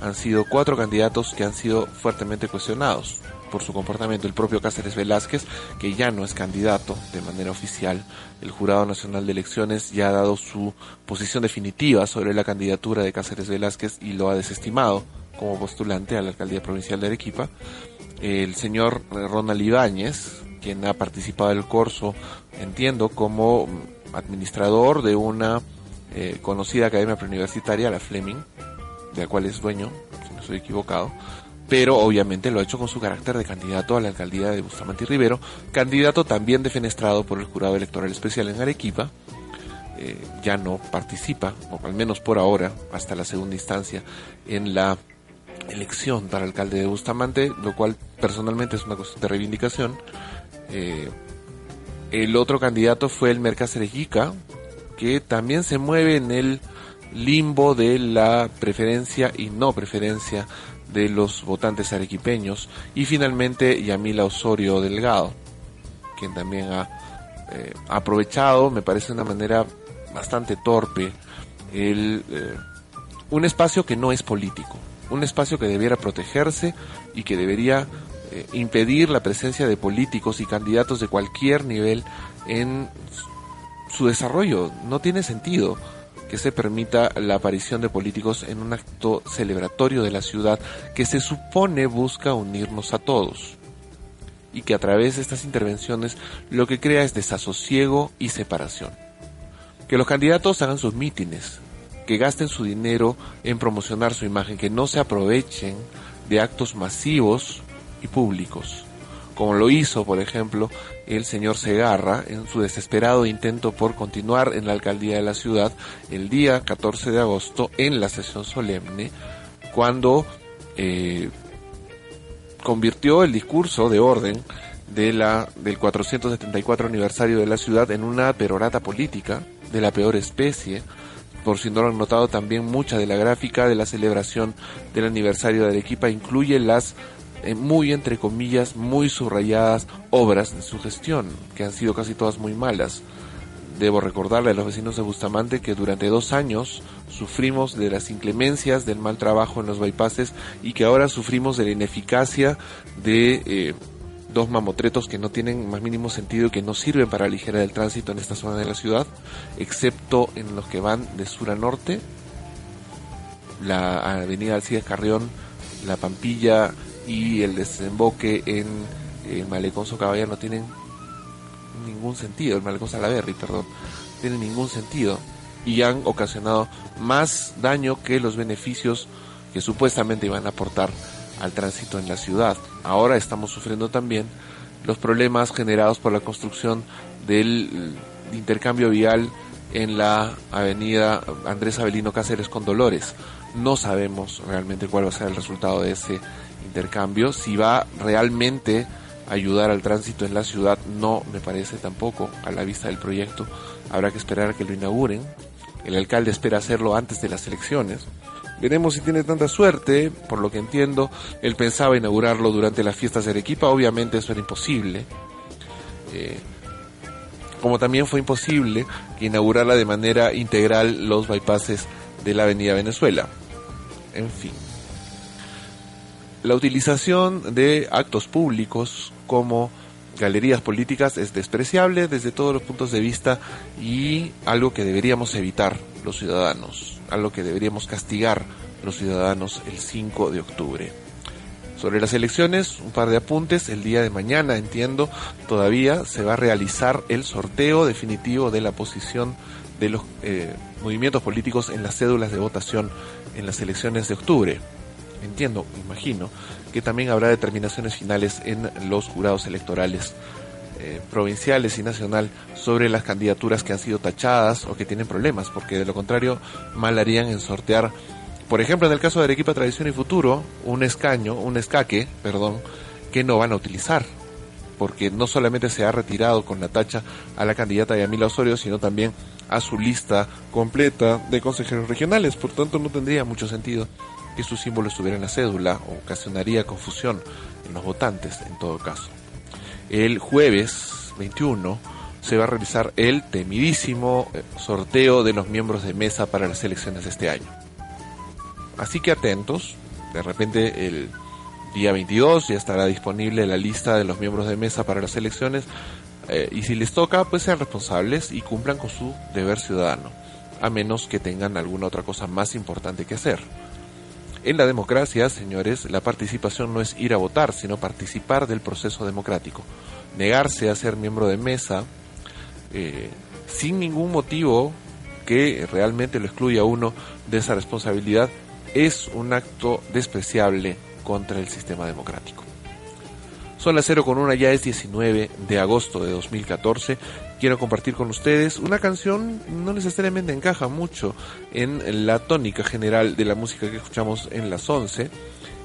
han sido cuatro candidatos que han sido fuertemente cuestionados por su comportamiento. El propio Cáceres Velázquez, que ya no es candidato de manera oficial. El Jurado Nacional de Elecciones ya ha dado su posición definitiva sobre la candidatura de Cáceres Velázquez y lo ha desestimado como postulante a la alcaldía provincial de Arequipa. El señor Ronald Ibáñez, quien ha participado del corso, entiendo, como administrador de una eh, conocida academia preuniversitaria, la Fleming, de la cual es dueño, si no estoy equivocado, pero obviamente lo ha hecho con su carácter de candidato a la alcaldía de Bustamante y Rivero, candidato también defenestrado por el jurado electoral especial en Arequipa, eh, ya no participa, o al menos por ahora, hasta la segunda instancia, en la elección para alcalde de Bustamante, lo cual personalmente es una cuestión de reivindicación. Eh, el otro candidato fue el Mercáceres Yica, que también se mueve en el limbo de la preferencia y no preferencia de los votantes arequipeños y finalmente Yamila Osorio Delgado, quien también ha eh, aprovechado, me parece de una manera bastante torpe, el, eh, un espacio que no es político, un espacio que debiera protegerse y que debería eh, impedir la presencia de políticos y candidatos de cualquier nivel en su desarrollo. No tiene sentido que se permita la aparición de políticos en un acto celebratorio de la ciudad que se supone busca unirnos a todos y que a través de estas intervenciones lo que crea es desasosiego y separación. Que los candidatos hagan sus mítines, que gasten su dinero en promocionar su imagen, que no se aprovechen de actos masivos y públicos como lo hizo, por ejemplo, el señor Segarra en su desesperado intento por continuar en la alcaldía de la ciudad el día 14 de agosto en la sesión solemne, cuando eh, convirtió el discurso de orden de la, del 474 aniversario de la ciudad en una perorata política de la peor especie, por si no lo han notado también mucha de la gráfica de la celebración del aniversario de Arequipa incluye las eh, muy entre comillas, muy subrayadas obras de su gestión, que han sido casi todas muy malas. Debo recordarle a los vecinos de Bustamante que durante dos años sufrimos de las inclemencias del mal trabajo en los bypasses y que ahora sufrimos de la ineficacia de eh, dos mamotretos que no tienen más mínimo sentido y que no sirven para aligerar el tránsito en esta zona de la ciudad, excepto en los que van de sur a norte, la avenida Alcides Carrión, la Pampilla, y el desemboque en el malecón no tienen ningún sentido, el malecón Salaberry, perdón, tiene ningún sentido y han ocasionado más daño que los beneficios que supuestamente iban a aportar al tránsito en la ciudad. Ahora estamos sufriendo también los problemas generados por la construcción del intercambio vial en la avenida Andrés Avelino Cáceres con Dolores. No sabemos realmente cuál va a ser el resultado de ese intercambio. Si va realmente a ayudar al tránsito en la ciudad, no me parece tampoco a la vista del proyecto. Habrá que esperar a que lo inauguren. El alcalde espera hacerlo antes de las elecciones. Veremos si tiene tanta suerte, por lo que entiendo, él pensaba inaugurarlo durante las fiestas de Arequipa, obviamente eso era imposible. Eh, como también fue imposible que inaugurara de manera integral los bypasses de la Avenida Venezuela. En fin la utilización de actos públicos como galerías políticas es despreciable desde todos los puntos de vista y algo que deberíamos evitar los ciudadanos, algo que deberíamos castigar los ciudadanos el 5 de octubre. Sobre las elecciones, un par de apuntes. El día de mañana, entiendo, todavía se va a realizar el sorteo definitivo de la posición de los eh, movimientos políticos en las cédulas de votación en las elecciones de octubre entiendo, imagino, que también habrá determinaciones finales en los jurados electorales eh, provinciales y nacional sobre las candidaturas que han sido tachadas o que tienen problemas, porque de lo contrario mal harían en sortear, por ejemplo, en el caso de Arequipa Tradición y Futuro, un escaño, un escaque, perdón, que no van a utilizar. porque no solamente se ha retirado con la tacha a la candidata Yamila Osorio, sino también a su lista completa de consejeros regionales. Por tanto, no tendría mucho sentido que su símbolo estuviera en la cédula ocasionaría confusión en los votantes en todo caso. El jueves 21 se va a realizar el temidísimo eh, sorteo de los miembros de mesa para las elecciones de este año. Así que atentos, de repente el día 22 ya estará disponible la lista de los miembros de mesa para las elecciones eh, y si les toca pues sean responsables y cumplan con su deber ciudadano, a menos que tengan alguna otra cosa más importante que hacer. En la democracia, señores, la participación no es ir a votar, sino participar del proceso democrático. Negarse a ser miembro de mesa eh, sin ningún motivo que realmente lo excluya a uno de esa responsabilidad es un acto despreciable contra el sistema democrático. Son las 0 con una, ya es 19 de agosto de 2014. Quiero compartir con ustedes una canción, no necesariamente encaja mucho en la tónica general de la música que escuchamos en las 11.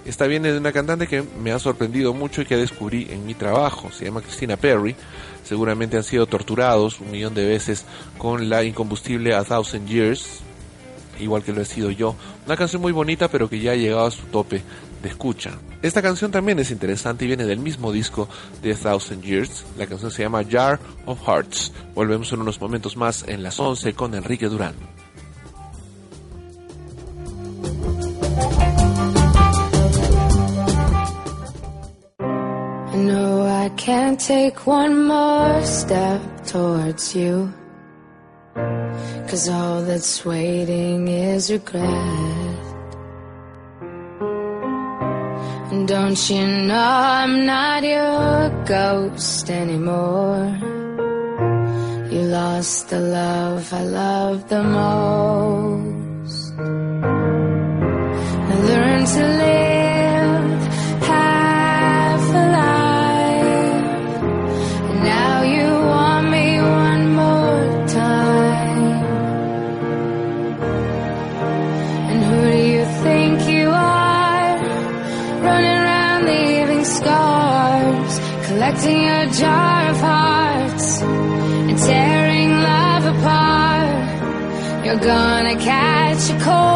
Esta viene de una cantante que me ha sorprendido mucho y que descubrí en mi trabajo. Se llama Christina Perry. Seguramente han sido torturados un millón de veces con la incombustible A Thousand Years, igual que lo he sido yo. Una canción muy bonita pero que ya ha llegado a su tope de escucha. Esta canción también es interesante y viene del mismo disco de A Thousand Years. La canción se llama Jar of Hearts. Volvemos en unos momentos más en las 11 con Enrique Durán. No, I can't take one more step towards you. Cause all that's waiting is regret. Don't you know I'm not your ghost anymore? You lost the love I loved the most. Gonna catch a cold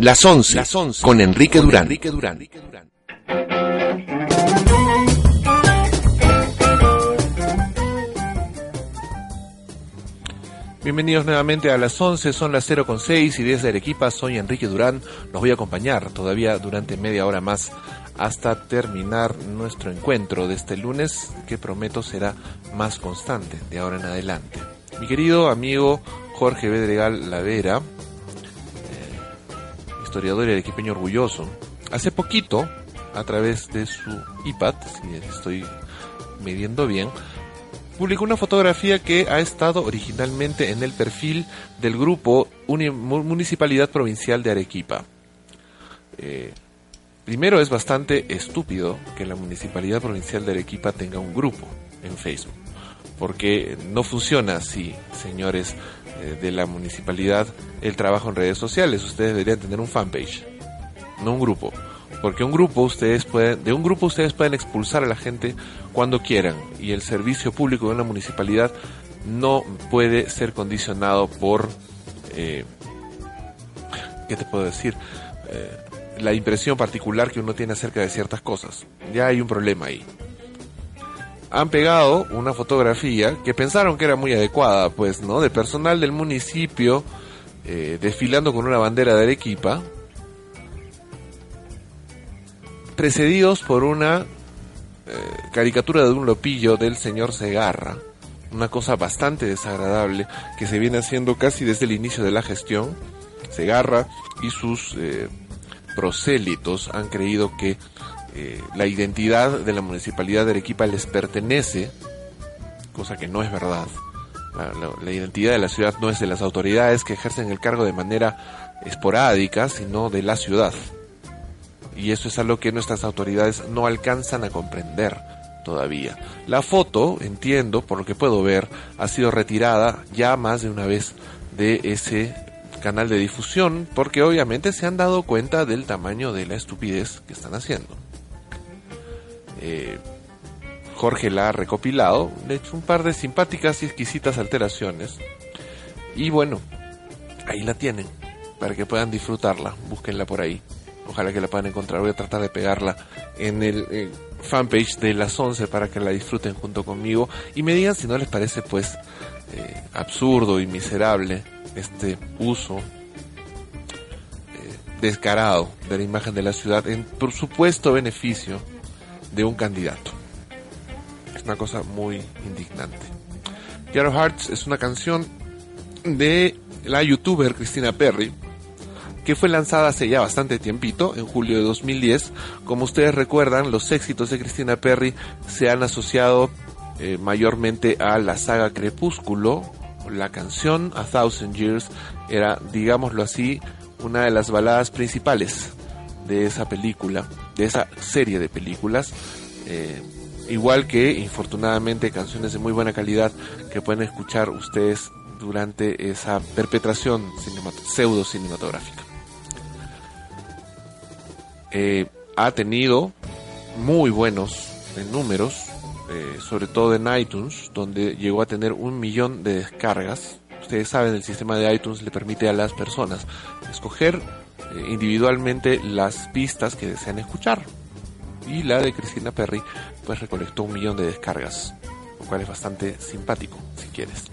Las 11, Las 11 con Enrique con Durán. Enrique Durán. Bienvenidos nuevamente a las 11, son las 0 con 6 y desde Arequipa soy Enrique Durán. Los voy a acompañar todavía durante media hora más hasta terminar nuestro encuentro de este lunes que prometo será más constante de ahora en adelante. Mi querido amigo Jorge Bedregal Lavera, historiador y arequipeño orgulloso, hace poquito, a través de su iPad, si estoy midiendo bien, publicó una fotografía que ha estado originalmente en el perfil del grupo Municipalidad Provincial de Arequipa. Eh, primero es bastante estúpido que la Municipalidad Provincial de Arequipa tenga un grupo en Facebook, porque no funciona así, señores eh, de la municipalidad, el trabajo en redes sociales. Ustedes deberían tener un fanpage, no un grupo porque un grupo ustedes pueden, de un grupo ustedes pueden expulsar a la gente cuando quieran y el servicio público de una municipalidad no puede ser condicionado por, eh, ¿qué te puedo decir? Eh, la impresión particular que uno tiene acerca de ciertas cosas. Ya hay un problema ahí. Han pegado una fotografía que pensaron que era muy adecuada, pues, ¿no? De personal del municipio eh, desfilando con una bandera de Arequipa precedidos por una eh, caricatura de un lopillo del señor Segarra, una cosa bastante desagradable que se viene haciendo casi desde el inicio de la gestión. Segarra y sus eh, prosélitos han creído que eh, la identidad de la municipalidad de Arequipa les pertenece, cosa que no es verdad. la, identidad de la ciudad no es de las autoridades que ejercen el cargo de manera esporádica, sino de la ciudad y eso es algo que nuestras autoridades no alcanzan a comprender todavía. La foto, entiendo, por lo que puedo ver, ha sido retirada ya más de una vez de ese canal de difusión porque obviamente se han dado cuenta del tamaño de la estupidez que están haciendo. Eh, Jorge la ha recopilado, le hecho un par de simpáticas y exquisitas alteraciones. Y bueno, ahí la tienen, para que puedan disfrutarla, búsquenla por ahí. Ojalá que la puedan encontrar. Voy a tratar de pegarla en el eh, fanpage de las 11 para que la disfruten junto conmigo y me digan si no les parece pues eh, absurdo y miserable este uso eh, descarado de la imagen de la ciudad en por supuesto beneficio de un candidato. Es una cosa muy indignante. Yellow Hearts es una canción de la youtuber Cristina Perry que fue lanzada hace ya bastante tiempito, en julio de 2010. Como ustedes recuerdan, los éxitos de Christina Perry se han asociado eh, mayormente a la saga Crepúsculo. La canción A Thousand Years era, digámoslo así, una de las baladas principales de esa película, de esa serie de películas. Eh, igual que, infortunadamente, canciones de muy buena calidad que pueden escuchar ustedes durante esa perpetración pseudo cinematográfica. Eh, ha tenido muy buenos números, eh, sobre todo en iTunes, donde llegó a tener un millón de descargas. Ustedes saben, el sistema de iTunes le permite a las personas escoger individualmente las pistas que desean escuchar. Y la de Cristina Perry, pues recolectó un millón de descargas, lo cual es bastante simpático, si quieres.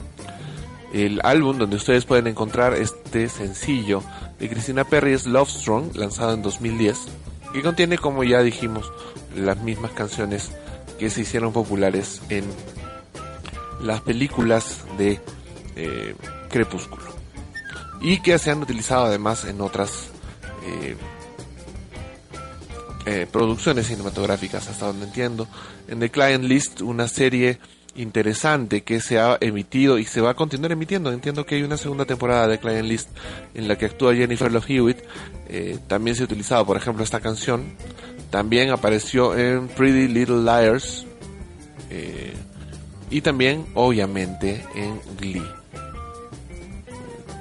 El álbum donde ustedes pueden encontrar este sencillo de Cristina Perry es Love Strong, lanzado en 2010 que contiene, como ya dijimos, las mismas canciones que se hicieron populares en las películas de eh, Crepúsculo y que se han utilizado además en otras eh, eh, producciones cinematográficas, hasta donde entiendo. En The Client List, una serie interesante que se ha emitido y se va a continuar emitiendo. Entiendo que hay una segunda temporada de Client List en la que actúa Jennifer Love Hewitt. Eh, también se ha utilizado, por ejemplo, esta canción. También apareció en Pretty Little Liars. Y también, obviamente, en Glee.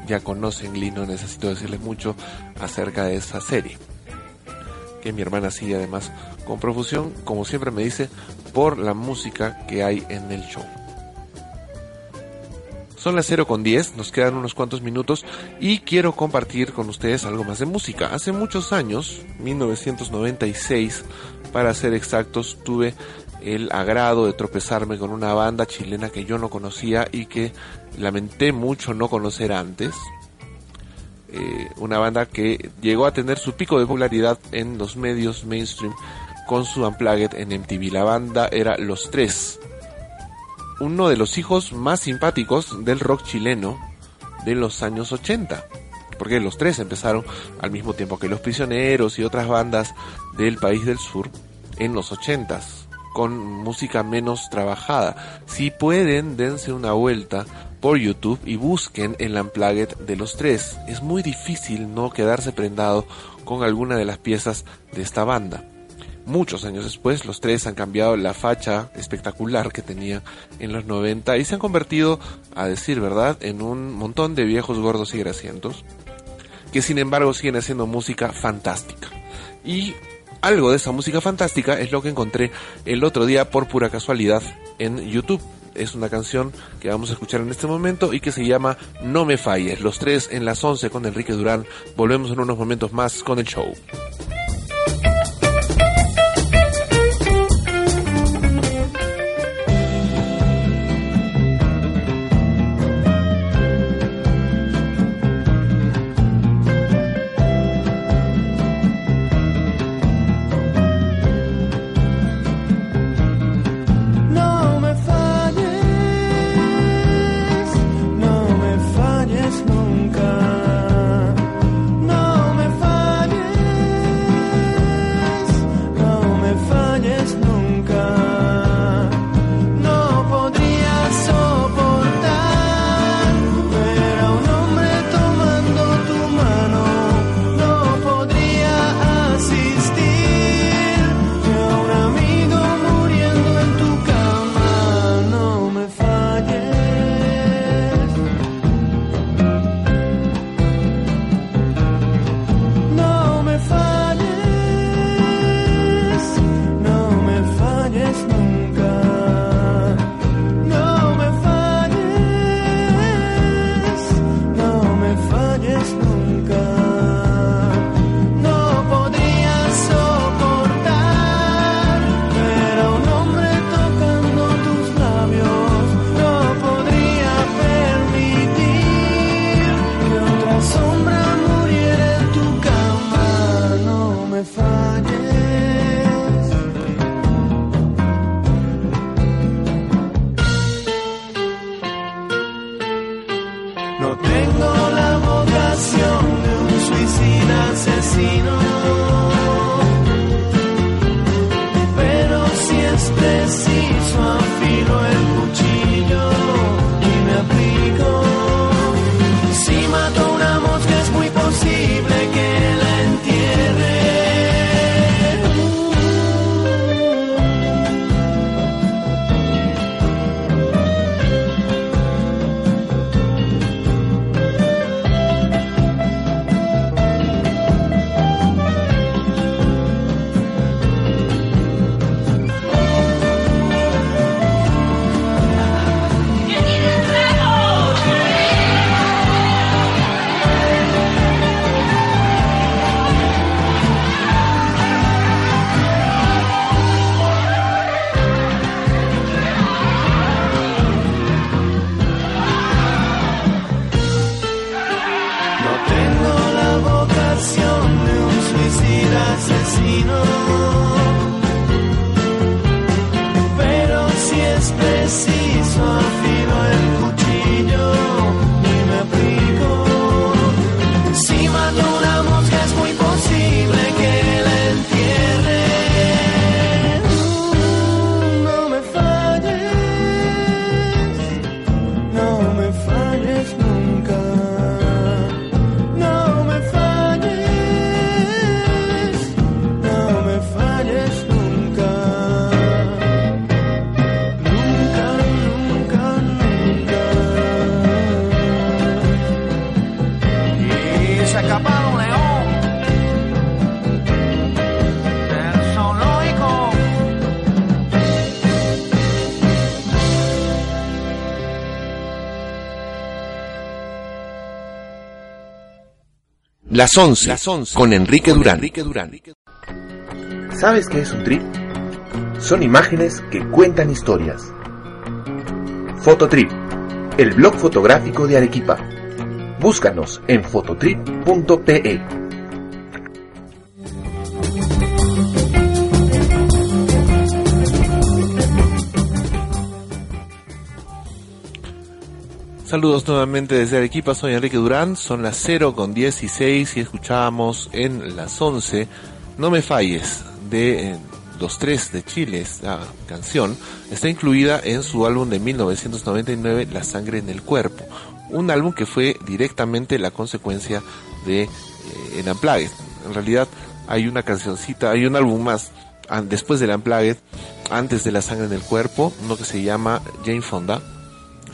Ya conocen Glee, no necesito decirles mucho acerca de esa serie. Que mi hermana sigue además con profusión, como siempre me dice, por la música que hay en el show. Son las 0 con 10, nos quedan unos cuantos minutos y quiero compartir con ustedes algo más de música. Hace muchos años, 1996, para ser exactos, tuve el agrado de tropezarme con una banda chilena que yo no conocía y que lamenté mucho no conocer antes. Eh, una banda que llegó a tener su pico de popularidad en los medios mainstream con su Unplugged en MTV. La banda era Los Tres, uno de los hijos más simpáticos del rock chileno de los años 80. Porque los tres empezaron al mismo tiempo que Los Prisioneros y otras bandas del país del sur en los 80 con música menos trabajada. Si pueden, dense una vuelta por YouTube y busquen el Unplugged de los tres. Es muy difícil no quedarse prendado con alguna de las piezas de esta banda. Muchos años después, los tres han cambiado la facha espectacular que tenían en los 90 y se han convertido, a decir verdad, en un montón de viejos gordos y grasientos, que sin embargo siguen haciendo música fantástica. Y algo de esa música fantástica es lo que encontré el otro día por pura casualidad en YouTube. Es una canción que vamos a escuchar en este momento y que se llama No me falles. Los tres en las 11 con Enrique Durán. Volvemos en unos momentos más con el show. Las 11, con Enrique Durán. ¿Sabes qué es un trip? Son imágenes que cuentan historias. Fototrip, el blog fotográfico de Arequipa. Búscanos en fototrip.pe. Saludos nuevamente desde Arequipa, soy Enrique Durán, son las 0 con 16 y escuchábamos en las 11 No me falles de eh, Los Tres de Chile, esta canción está incluida en su álbum de 1999 La Sangre en el Cuerpo, un álbum que fue directamente la consecuencia de eh, El. En realidad hay una cancioncita, hay un álbum más después del Unplugged, antes de La Sangre en el Cuerpo, uno que se llama Jane Fonda,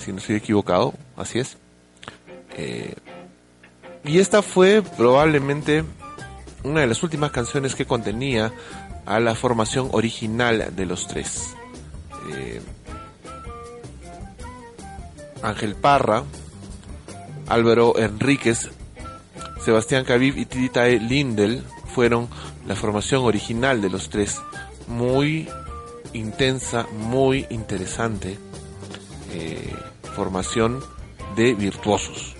si no estoy equivocado, así es. Eh, y esta fue probablemente una de las últimas canciones que contenía a la formación original de los tres. Eh, Ángel Parra, Álvaro Enríquez, Sebastián Caviv y Titae Lindel fueron la formación original de los tres. Muy intensa, muy interesante. Eh, formación de virtuosos.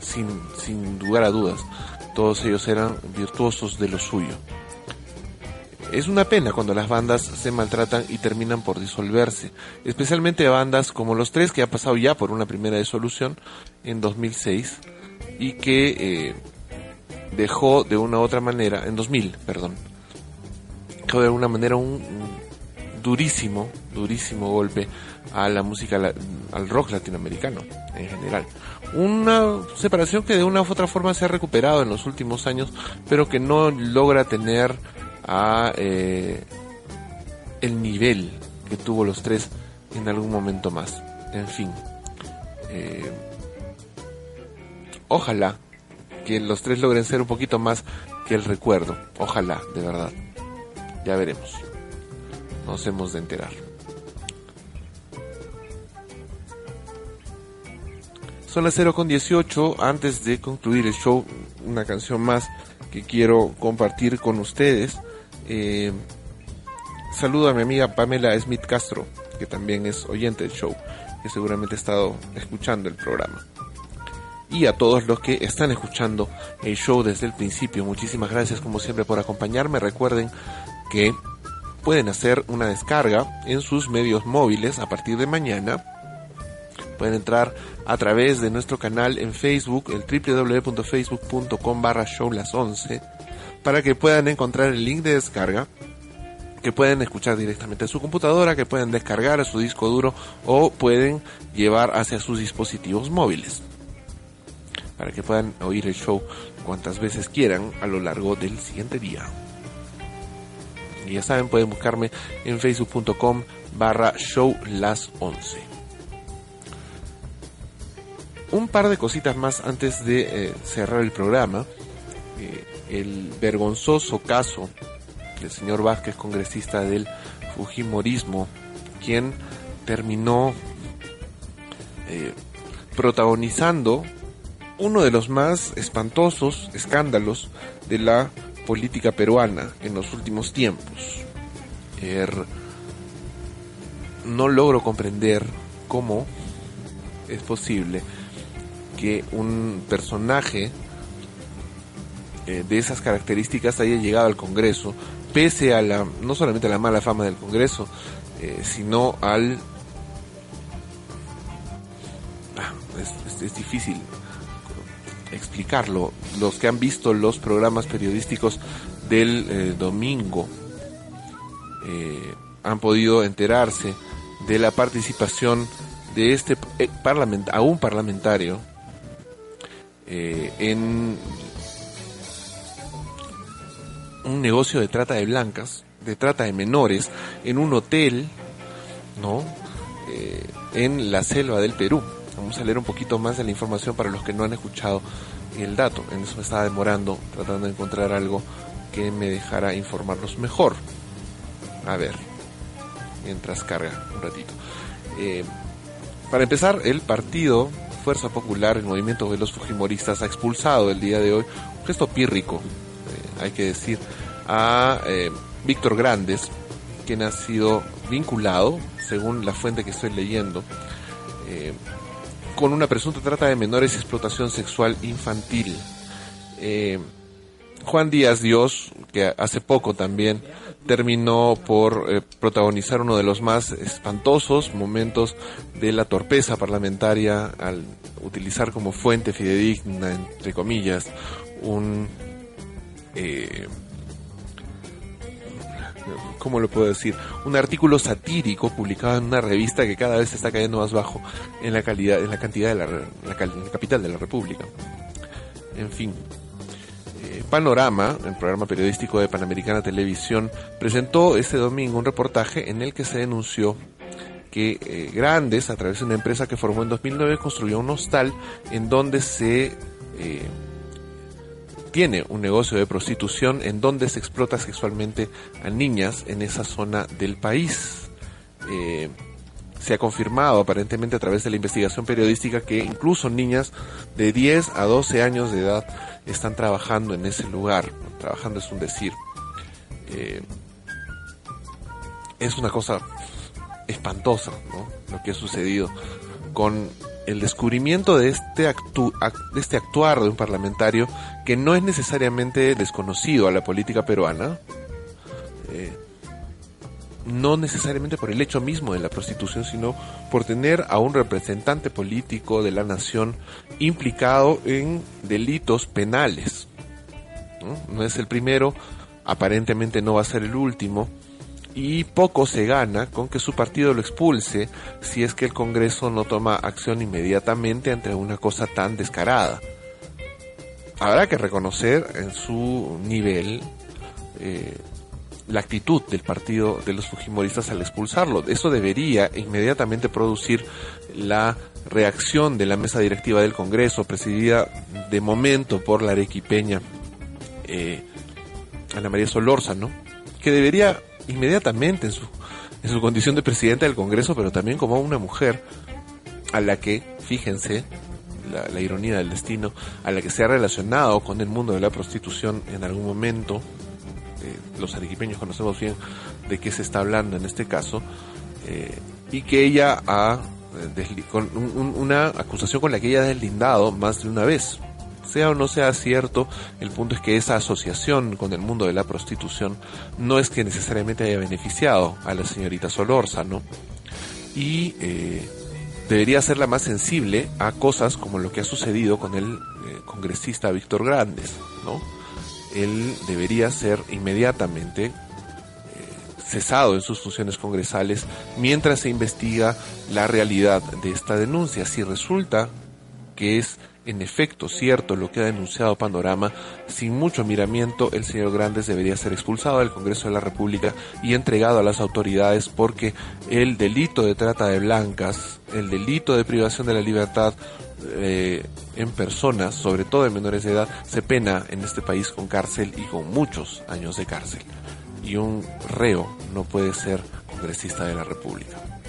Sin, sin lugar a dudas, todos ellos eran virtuosos de lo suyo. Es una pena cuando las bandas se maltratan y terminan por disolverse, especialmente bandas como Los Tres, que ha pasado ya por una primera disolución en 2006 y que eh, dejó de una u otra manera, en 2000, perdón, dejó de alguna manera un durísimo, durísimo golpe a la música, al rock latinoamericano en general. Una separación que de una u otra forma se ha recuperado en los últimos años, pero que no logra tener a eh, el nivel que tuvo los tres en algún momento más. En fin, eh, ojalá que los tres logren ser un poquito más que el recuerdo. Ojalá, de verdad. Ya veremos. Nos hemos de enterar. Son las 0 con 18. Antes de concluir el show, una canción más que quiero compartir con ustedes. Eh, saludo a mi amiga Pamela Smith Castro, que también es oyente del show, que seguramente ha estado escuchando el programa. Y a todos los que están escuchando el show desde el principio, muchísimas gracias como siempre por acompañarme. Recuerden que pueden hacer una descarga en sus medios móviles a partir de mañana Pueden entrar a través de nuestro canal en Facebook, el www.facebook.com barra show las 11, para que puedan encontrar el link de descarga, que pueden escuchar directamente a su computadora, que pueden descargar a su disco duro o pueden llevar hacia sus dispositivos móviles, para que puedan oír el show cuantas veces quieran a lo largo del siguiente día. Y ya saben, pueden buscarme en facebook.com barra show las 11 un par de cositas más antes de eh, cerrar el programa. Eh, el vergonzoso caso del señor Vázquez, congresista del Fujimorismo, quien terminó eh, protagonizando uno de los más espantosos escándalos de la política peruana en los últimos tiempos. Er, no logro comprender cómo es posible que un personaje eh, de esas características haya llegado al Congreso, pese a la, no solamente a la mala fama del Congreso, eh, sino al... Ah, es, difícil explicarlo. Los que han visto los programas periodísticos del eh, domingo han podido enterarse de la participación de este parlament a un parlamentario eh, en un negocio de trata de blancas, de trata de menores, en un hotel, ¿no? Eh, en la selva del Perú. Vamos a leer un poquito más de la información para los que no han escuchado el dato. En eso me estaba demorando, tratando de encontrar algo que me dejara informarlos mejor. A ver, mientras carga un ratito. Eh, para empezar, el partido Fuerza Popular, el movimiento de los Fujimoristas, ha expulsado el día de hoy gesto pírrico, eh, hay que decir, a eh, Víctor Grandes, quien ha sido vinculado, según la fuente que estoy leyendo, eh, con una presunta trata de menores y explotación sexual infantil. Juan Díaz Dios, que hace poco también terminó por eh, protagonizar uno de los más espantosos momentos de la torpeza parlamentaria al utilizar como fuente fidedigna, entre comillas, un... Eh, ¿Cómo lo puedo decir? Un artículo satírico publicado en una revista que cada vez está cayendo más bajo en la calidad, en la cantidad de la, la capital de la República. En fin, Panorama, el programa periodístico de Panamericana Televisión, presentó este domingo un reportaje en el que se denunció que eh, Grandes, a través de una empresa que formó en 2009, construyó un hostal en donde se eh, tiene un negocio de prostitución en donde se explota sexualmente a niñas en esa zona del país. Eh, se ha confirmado aparentemente a través de la investigación periodística que incluso niñas de 10 a 12 años de edad están trabajando en ese lugar. Trabajando es un decir. Eh, es una cosa espantosa lo que ha sucedido con el descubrimiento de este, este actuar de un parlamentario que no es necesariamente desconocido a la política peruana. Eh, no necesariamente por el hecho mismo de la prostitución, sino por tener a un representante político de la nación implicado en delitos penales. ¿no? es el primero, aparentemente no va a ser el último, y poco se gana con que su partido lo expulse si es que el Congreso no toma acción inmediatamente ante una cosa tan descarada. Habrá que reconocer en su nivel eh, la actitud del partido de los Fujimoristas al expulsarlo. Eso debería inmediatamente producir la reacción de la mesa directiva del Congreso, presidida de momento por la arequipeña eh, Ana María Solórzano, que debería inmediatamente en su, en su condición de presidenta del Congreso, pero también como una mujer a la que, fíjense, la, la, ironía del destino, a la que se ha relacionado con el mundo de la prostitución en algún momento, eh, los arequipeños conocemos bien de qué se está hablando en este caso, eh, y que ella ha, eh, con una acusación con la que ella ha deslindado más de una vez. Sea o no sea cierto, el punto es que esa asociación con el mundo de la prostitución no es que necesariamente haya beneficiado a la señorita ¿no? Y debería ser la más sensible a cosas como lo que ha sucedido con el congresista Víctor Grandes, ¿no? Él debería ser inmediatamente eh, cesado en sus funciones congresales mientras se investiga la realidad de esta denuncia. Si resulta que es en efecto cierto lo que ha denunciado Panorama, sin mucho miramiento el señor Grandes debería ser expulsado del Congreso de la República y entregado a las autoridades porque el delito de trata de blancas, el delito de privación de la libertad eh, en personas, sobre todo en menores de edad, se pena en este país con cárcel y con muchos años de cárcel. Y un reo no puede ser congresista de la República.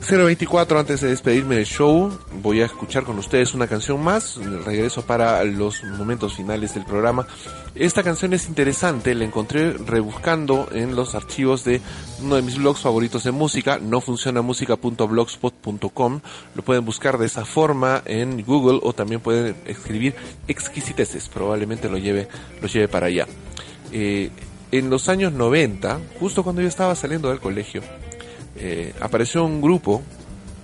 024 antes de despedirme del show, voy a escuchar con ustedes una canción más, regreso para los momentos finales del programa. Esta canción es interesante, la encontré rebuscando en los archivos de uno de mis blogs favoritos de música, no funciona música.blogspot.com, lo pueden buscar de esa forma en Google o también pueden escribir exquisiteces, probablemente lo lleve, lo lleve para allá. Eh, en los años 90, justo cuando yo estaba saliendo del colegio, eh, apareció un grupo,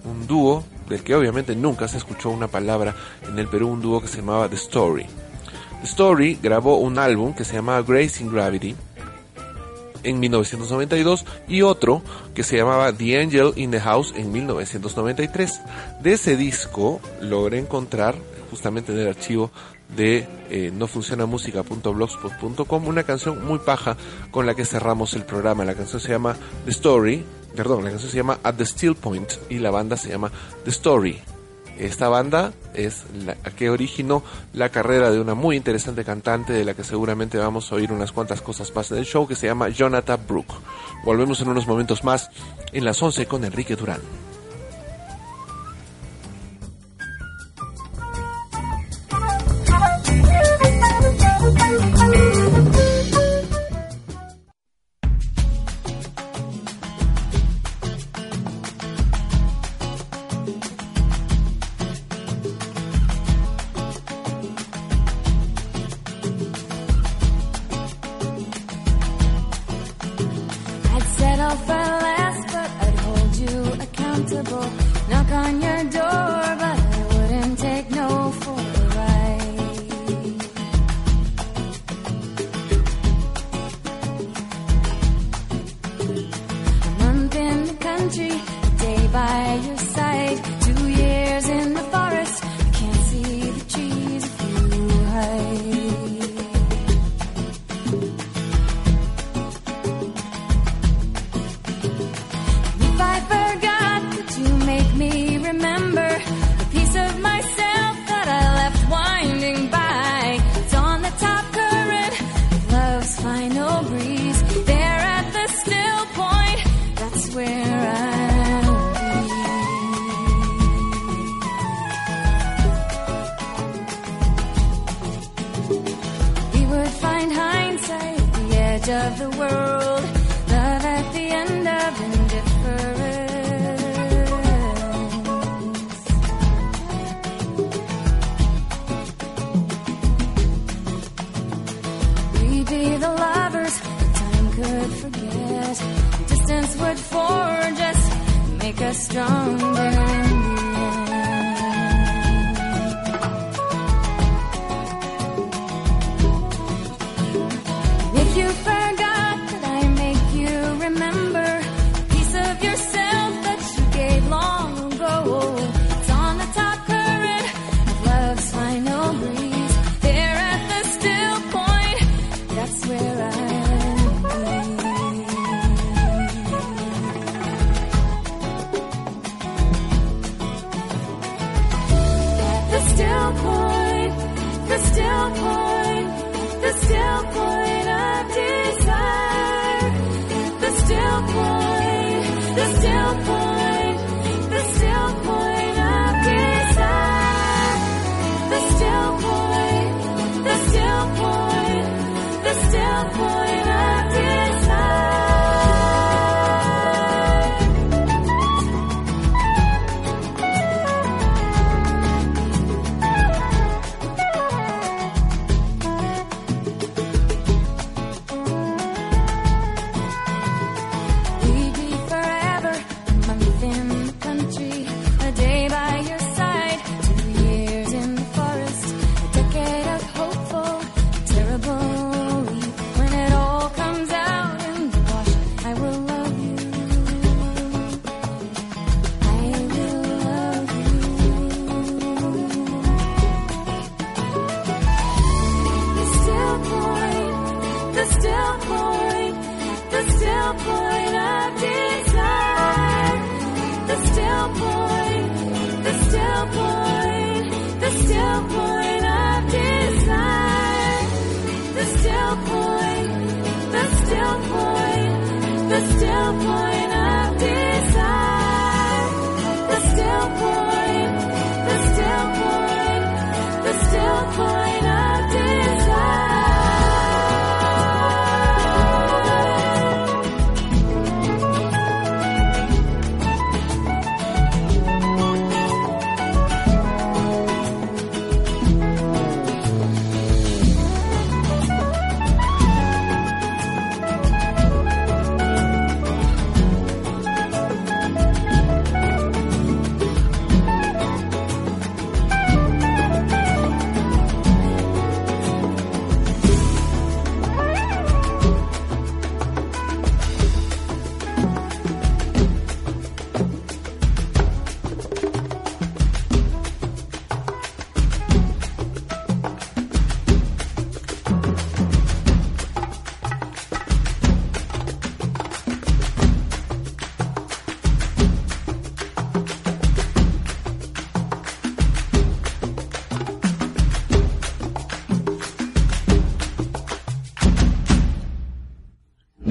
un dúo, del que obviamente nunca se escuchó una palabra en el Perú, un dúo que se llamaba The Story. The Story grabó un álbum que se llamaba Grace in Gravity en 1992 y otro que se llamaba The Angel in the House en 1993. De ese disco logré encontrar justamente en el archivo de eh, no funciona música.blogspot.com una canción muy paja con la que cerramos el programa. La canción se llama The Story perdón, la canción se llama At the Still Point y la banda se llama The Story. Esta banda es la que originó la carrera de una muy interesante cantante de la que seguramente vamos a oír unas cuantas cosas más del show que se llama Jonathan Brook. Volvemos en unos momentos más en las 11 con Enrique Durán. stronger.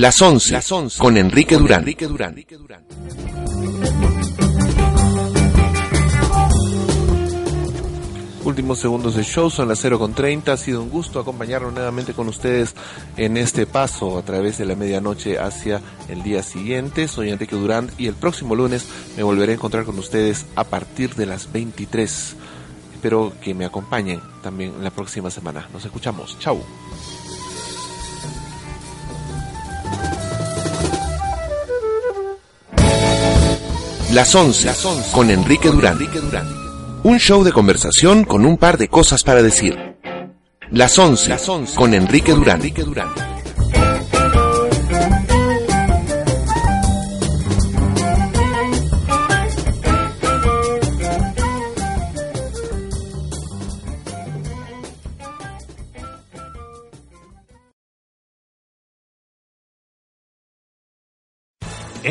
Las 11, con Enrique Durán. Últimos segundos de show, son las 0 con 30. Ha sido un gusto acompañarnos nuevamente con ustedes en este paso a través de la medianoche hacia el día siguiente. Soy Enrique Durán y el próximo lunes me volveré a encontrar con ustedes a partir de las 23. Espero que me acompañen también la próxima semana. Nos escuchamos. Chau. Las 11 con Enrique Durán. Un show de conversación con un par de cosas para decir. Las 11 con Enrique Durán.